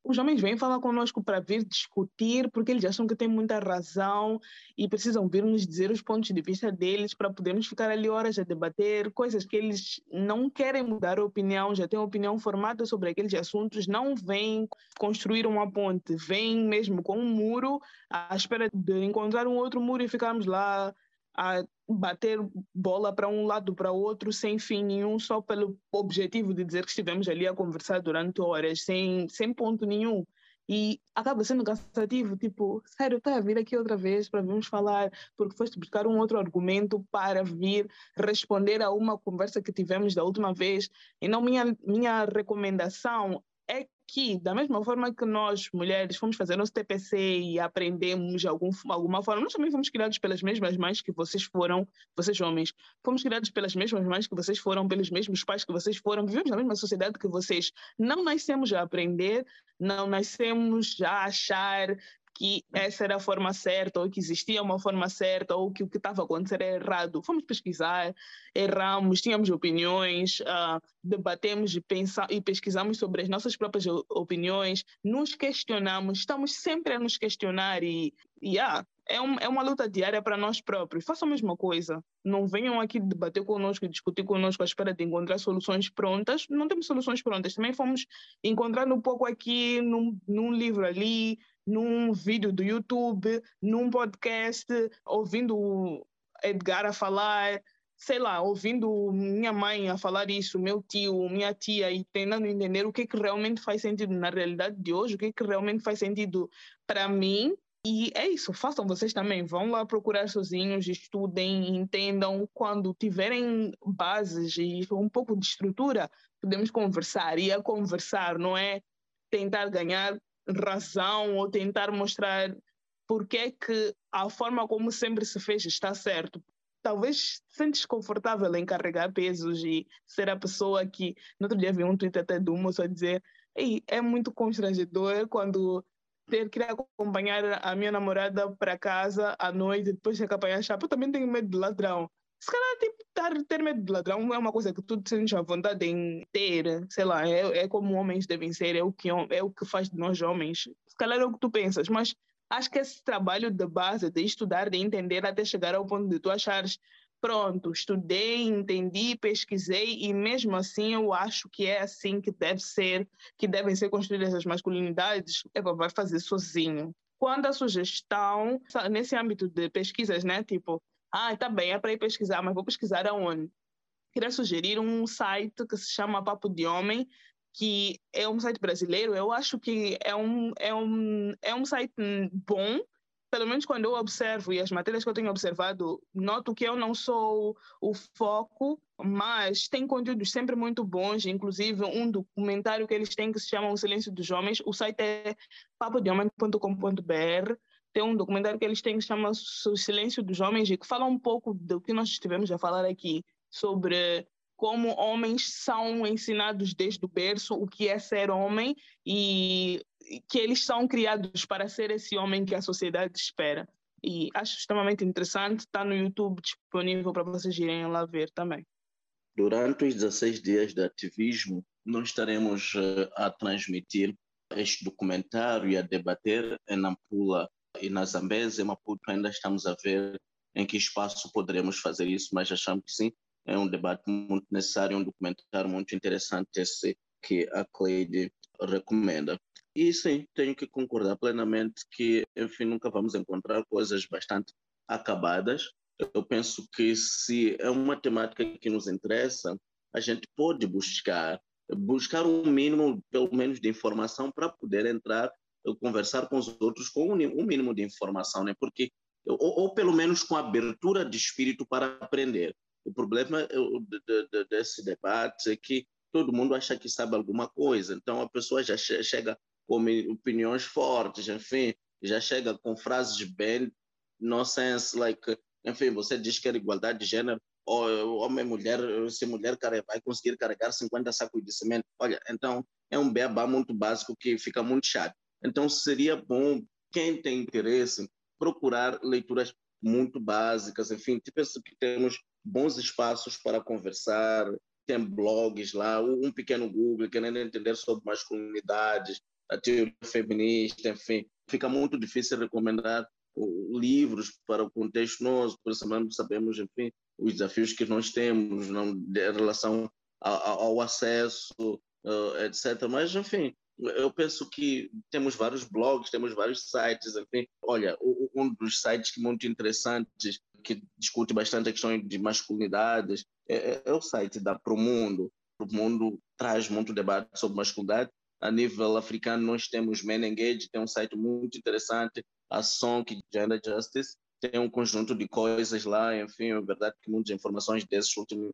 os homens vêm falar conosco para vir discutir, porque eles acham que têm muita razão e precisam vir nos dizer os pontos de vista deles para podermos ficar ali horas a debater coisas que eles não querem mudar a opinião, já têm opinião formada sobre aqueles assuntos, não vêm construir uma ponte, vêm mesmo com um muro à espera de encontrar um outro muro e ficarmos lá a bater bola para um lado para outro sem fim nenhum, só pelo objetivo de dizer que estivemos ali a conversar durante horas, sem, sem ponto nenhum. E acaba sendo cansativo, tipo, sério, está a vir aqui outra vez para virmos falar, porque foste buscar um outro argumento para vir responder a uma conversa que tivemos da última vez. Então, minha, minha recomendação é que, da mesma forma que nós, mulheres, fomos fazer nosso TPC e aprendemos de algum, alguma forma, nós também fomos criados pelas mesmas mães que vocês foram, vocês homens, fomos criados pelas mesmas mães que vocês foram, pelos mesmos pais que vocês foram, vivemos na mesma sociedade que vocês. Não nascemos a aprender, não nascemos a achar que essa era a forma certa, ou que existia uma forma certa, ou que o que estava acontecendo era errado. Fomos pesquisar, erramos, tínhamos opiniões, uh, debatemos e, pensa, e pesquisamos sobre as nossas próprias opiniões, nos questionamos, estamos sempre a nos questionar e, e yeah, é, um, é uma luta diária para nós próprios. Façam a mesma coisa. Não venham aqui debater conosco discutir conosco à espera de encontrar soluções prontas. Não temos soluções prontas. Também fomos encontrando um pouco aqui, num, num livro ali, num vídeo do YouTube, num podcast, ouvindo Edgar a falar, sei lá, ouvindo minha mãe a falar isso, meu tio, minha tia, e tentando entender o que, que realmente faz sentido na realidade de hoje, o que, que realmente faz sentido para mim. E é isso, façam vocês também. Vão lá procurar sozinhos, estudem, entendam. Quando tiverem bases e um pouco de estrutura, podemos conversar. E a conversar não é tentar ganhar razão ou tentar mostrar porque que a forma como sempre se fez está certo. Talvez sentes confortável em carregar pesos e ser a pessoa que. No outro dia vi um tweet até do moço a dizer: Ei, é muito constrangedor quando ter que acompanhar a minha namorada para casa à noite, depois de acompanhar a chapa. Eu também tenho medo de ladrão se calhar tipo, ter, ter medo de ladrão é uma coisa que tu te sentes à vontade em ter, sei lá, é, é como homens devem ser, é o, que, é o que faz de nós homens. Se calhar é o que tu pensas, mas acho que esse trabalho de base, de estudar, de entender até chegar ao ponto de tu achares pronto, estudei, entendi, pesquisei e mesmo assim eu acho que é assim que deve ser, que devem ser construídas as masculinidades, é vai fazer sozinho. Quando a sugestão, nesse âmbito de pesquisas, né, tipo, ah, tá bem, é para ir pesquisar, mas vou pesquisar aonde? Queria sugerir um site que se chama Papo de Homem, que é um site brasileiro. Eu acho que é um, é um, é um site bom, pelo menos quando eu observo e as matérias que eu tenho observado, noto que eu não sou o foco, mas tem conteúdos sempre muito bons, inclusive um documentário que eles têm que se chama O Silêncio dos Homens. O site é papodehomem.com.br tem um documentário que eles têm que chama O Silêncio dos Homens e que fala um pouco do que nós estivemos a falar aqui sobre como homens são ensinados desde o berço o que é ser homem e que eles são criados para ser esse homem que a sociedade espera. E acho extremamente interessante, está no YouTube disponível para vocês irem lá ver também. Durante os 16 dias de ativismo, nós estaremos uh, a transmitir este documentário e a debater em Nampula e na Zambésia, Maputo, ainda estamos a ver em que espaço poderemos fazer isso, mas achamos que sim, é um debate muito necessário, um documentário muito interessante esse que a Cleide recomenda. E sim, tenho que concordar plenamente que, enfim, nunca vamos encontrar coisas bastante acabadas. Eu penso que se é uma temática que nos interessa, a gente pode buscar, buscar um mínimo, pelo menos, de informação para poder entrar, conversar com os outros com um mínimo de informação, né? Porque ou, ou pelo menos com abertura de espírito para aprender. O problema desse debate é que todo mundo acha que sabe alguma coisa, então a pessoa já chega com opiniões fortes, enfim, já chega com frases bem nonsense, like, enfim, você diz que é igualdade de gênero, homem e mulher, se mulher vai conseguir carregar 50 sacos de cimento. Olha, então é um beabá muito básico que fica muito chato. Então seria bom, quem tem interesse, procurar leituras muito básicas, enfim, penso que temos bons espaços para conversar, tem blogs lá, um pequeno Google querendo entender sobre masculinidades, a teoria feminista, enfim. Fica muito difícil recomendar livros para o contexto nosso, por isso sabemos, enfim, os desafios que nós temos não, em relação ao, ao acesso, uh, etc. Mas, enfim, eu penso que temos vários blogs, temos vários sites, enfim. Olha, um dos sites que muito interessantes, que discute bastante a questão de masculinidades, é, é, é o site da Promundo. Promundo traz muito debate sobre masculinidade. A nível africano, nós temos Men Engage, tem um site muito interessante, a Song Gender Justice, tem um conjunto de coisas lá, enfim, é verdade que muitas informações desses últimos,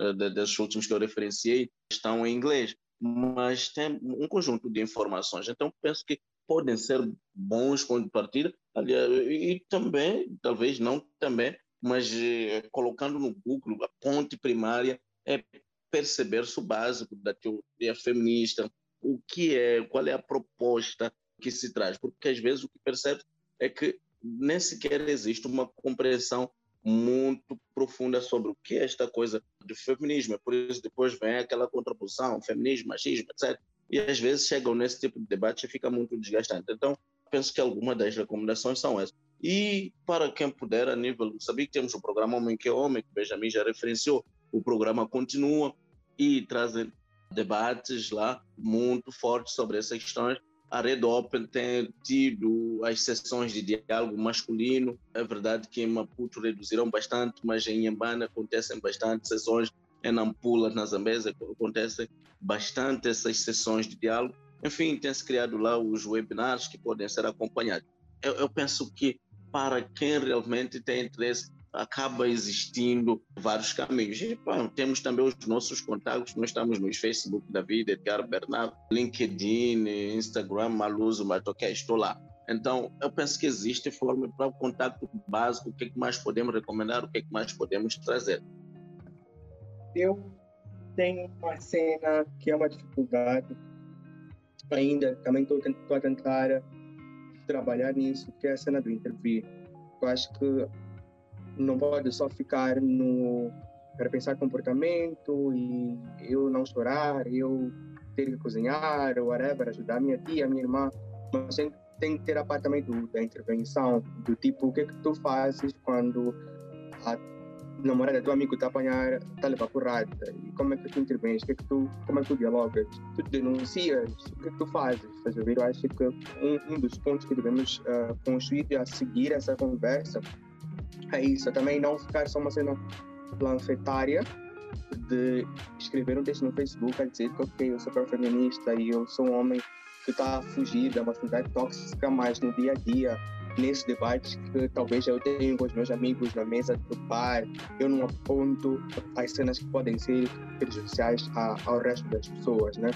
eh, desses últimos que eu referenciei estão em inglês mas tem um conjunto de informações. Então, penso que podem ser bons pontos de partida, e também, talvez não também, mas eh, colocando no Google a ponte primária é perceber-se o básico da teoria feminista, o que é, qual é a proposta que se traz, porque às vezes o que percebe é que nem sequer existe uma compreensão muito profunda sobre o que é esta coisa de feminismo. É por isso depois vem aquela contraposição, feminismo, machismo, etc. E às vezes chegam nesse tipo de debate e fica muito desgastante. Então, penso que algumas das recomendações são essas. E para quem puder, a nível, sabia que temos o programa Homem que é Homem, que Benjamin já referenciou, o programa continua e trazem debates lá muito fortes sobre essas questões a Red Open tem tido as sessões de diálogo masculino. É verdade que em Maputo reduziram bastante, mas em Yambana acontecem bastante sessões. Em Nampula, na Zambésia, acontecem bastante essas sessões de diálogo. Enfim, tem-se criado lá os webinars que podem ser acompanhados. Eu, eu penso que para quem realmente tem interesse acaba existindo vários caminhos. E, bom, temos também os nossos contatos, nós estamos no Facebook da vida, Edgar Bernardo, LinkedIn, Instagram, Maluso, Matoqué, estou lá. Então, eu penso que existe forma para o contato básico, o que, é que mais podemos recomendar, o que, é que mais podemos trazer. Eu tenho uma cena que é uma dificuldade, ainda também estou a tentar trabalhar nisso, que é a cena do intervir. Eu acho que não pode só ficar no para pensar comportamento e eu não chorar, eu ter que cozinhar, ou whatever, ajudar a minha tia, a minha irmã, mas tem, tem que ter a parte também do, da intervenção, do tipo, o que é que tu fazes quando a namorada do teu amigo está a apanhar, está a levar porrada, e como é que tu intervens, que é que tu, como é que tu dialogas, tu denuncias, o que é que tu fazes, estás a ver? Eu acho que um, um dos pontos que devemos uh, construir a seguir essa conversa é isso, também não ficar só uma cena planfetária de escrever um texto no Facebook a dizer que ok, eu sou feminista e eu sou um homem que está a fugir da masculinidade tóxica, mas no dia a dia, nesses debates que talvez eu tenho com os meus amigos na mesa do bar, eu não aponto as cenas que podem ser prejudiciais a, ao resto das pessoas, né?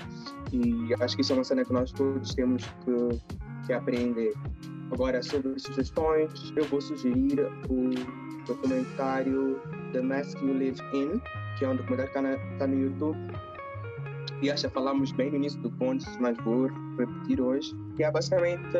E acho que isso é uma cena que nós todos temos que, que aprender. Agora, sobre sugestões, eu vou sugerir o documentário The Mask You Live In, que é um documentário que está tá no YouTube. E acho que falamos bem no início do ponto, mas vou repetir hoje. Que é basicamente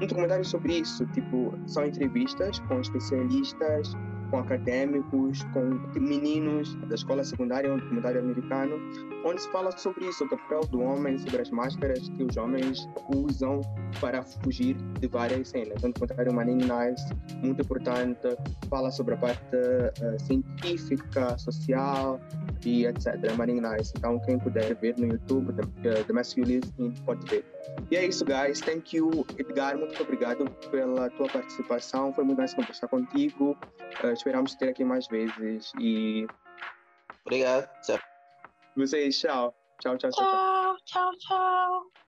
um documentário sobre isso. Tipo, são entrevistas com especialistas, com acadêmicos, com meninos da escola secundária, um documentário americano, onde se fala sobre isso, o papel do homem, sobre as máscaras que os homens usam para fugir de várias cenas. Então, comentário uma nice, muito importante, fala sobre a parte uh, científica, social e etc. É nice. Então, quem puder ver no YouTube, The, The Masculism, pode ver. E é isso, guys. Thank you, Edgar. Muito obrigado pela tua participação. Foi muito nice conversar contigo. Uh, esperamos ter aqui mais vezes. E. Obrigado. Tchau. Vocês, tchau. Tchau, tchau, tchau. Tchau, tchau, tchau.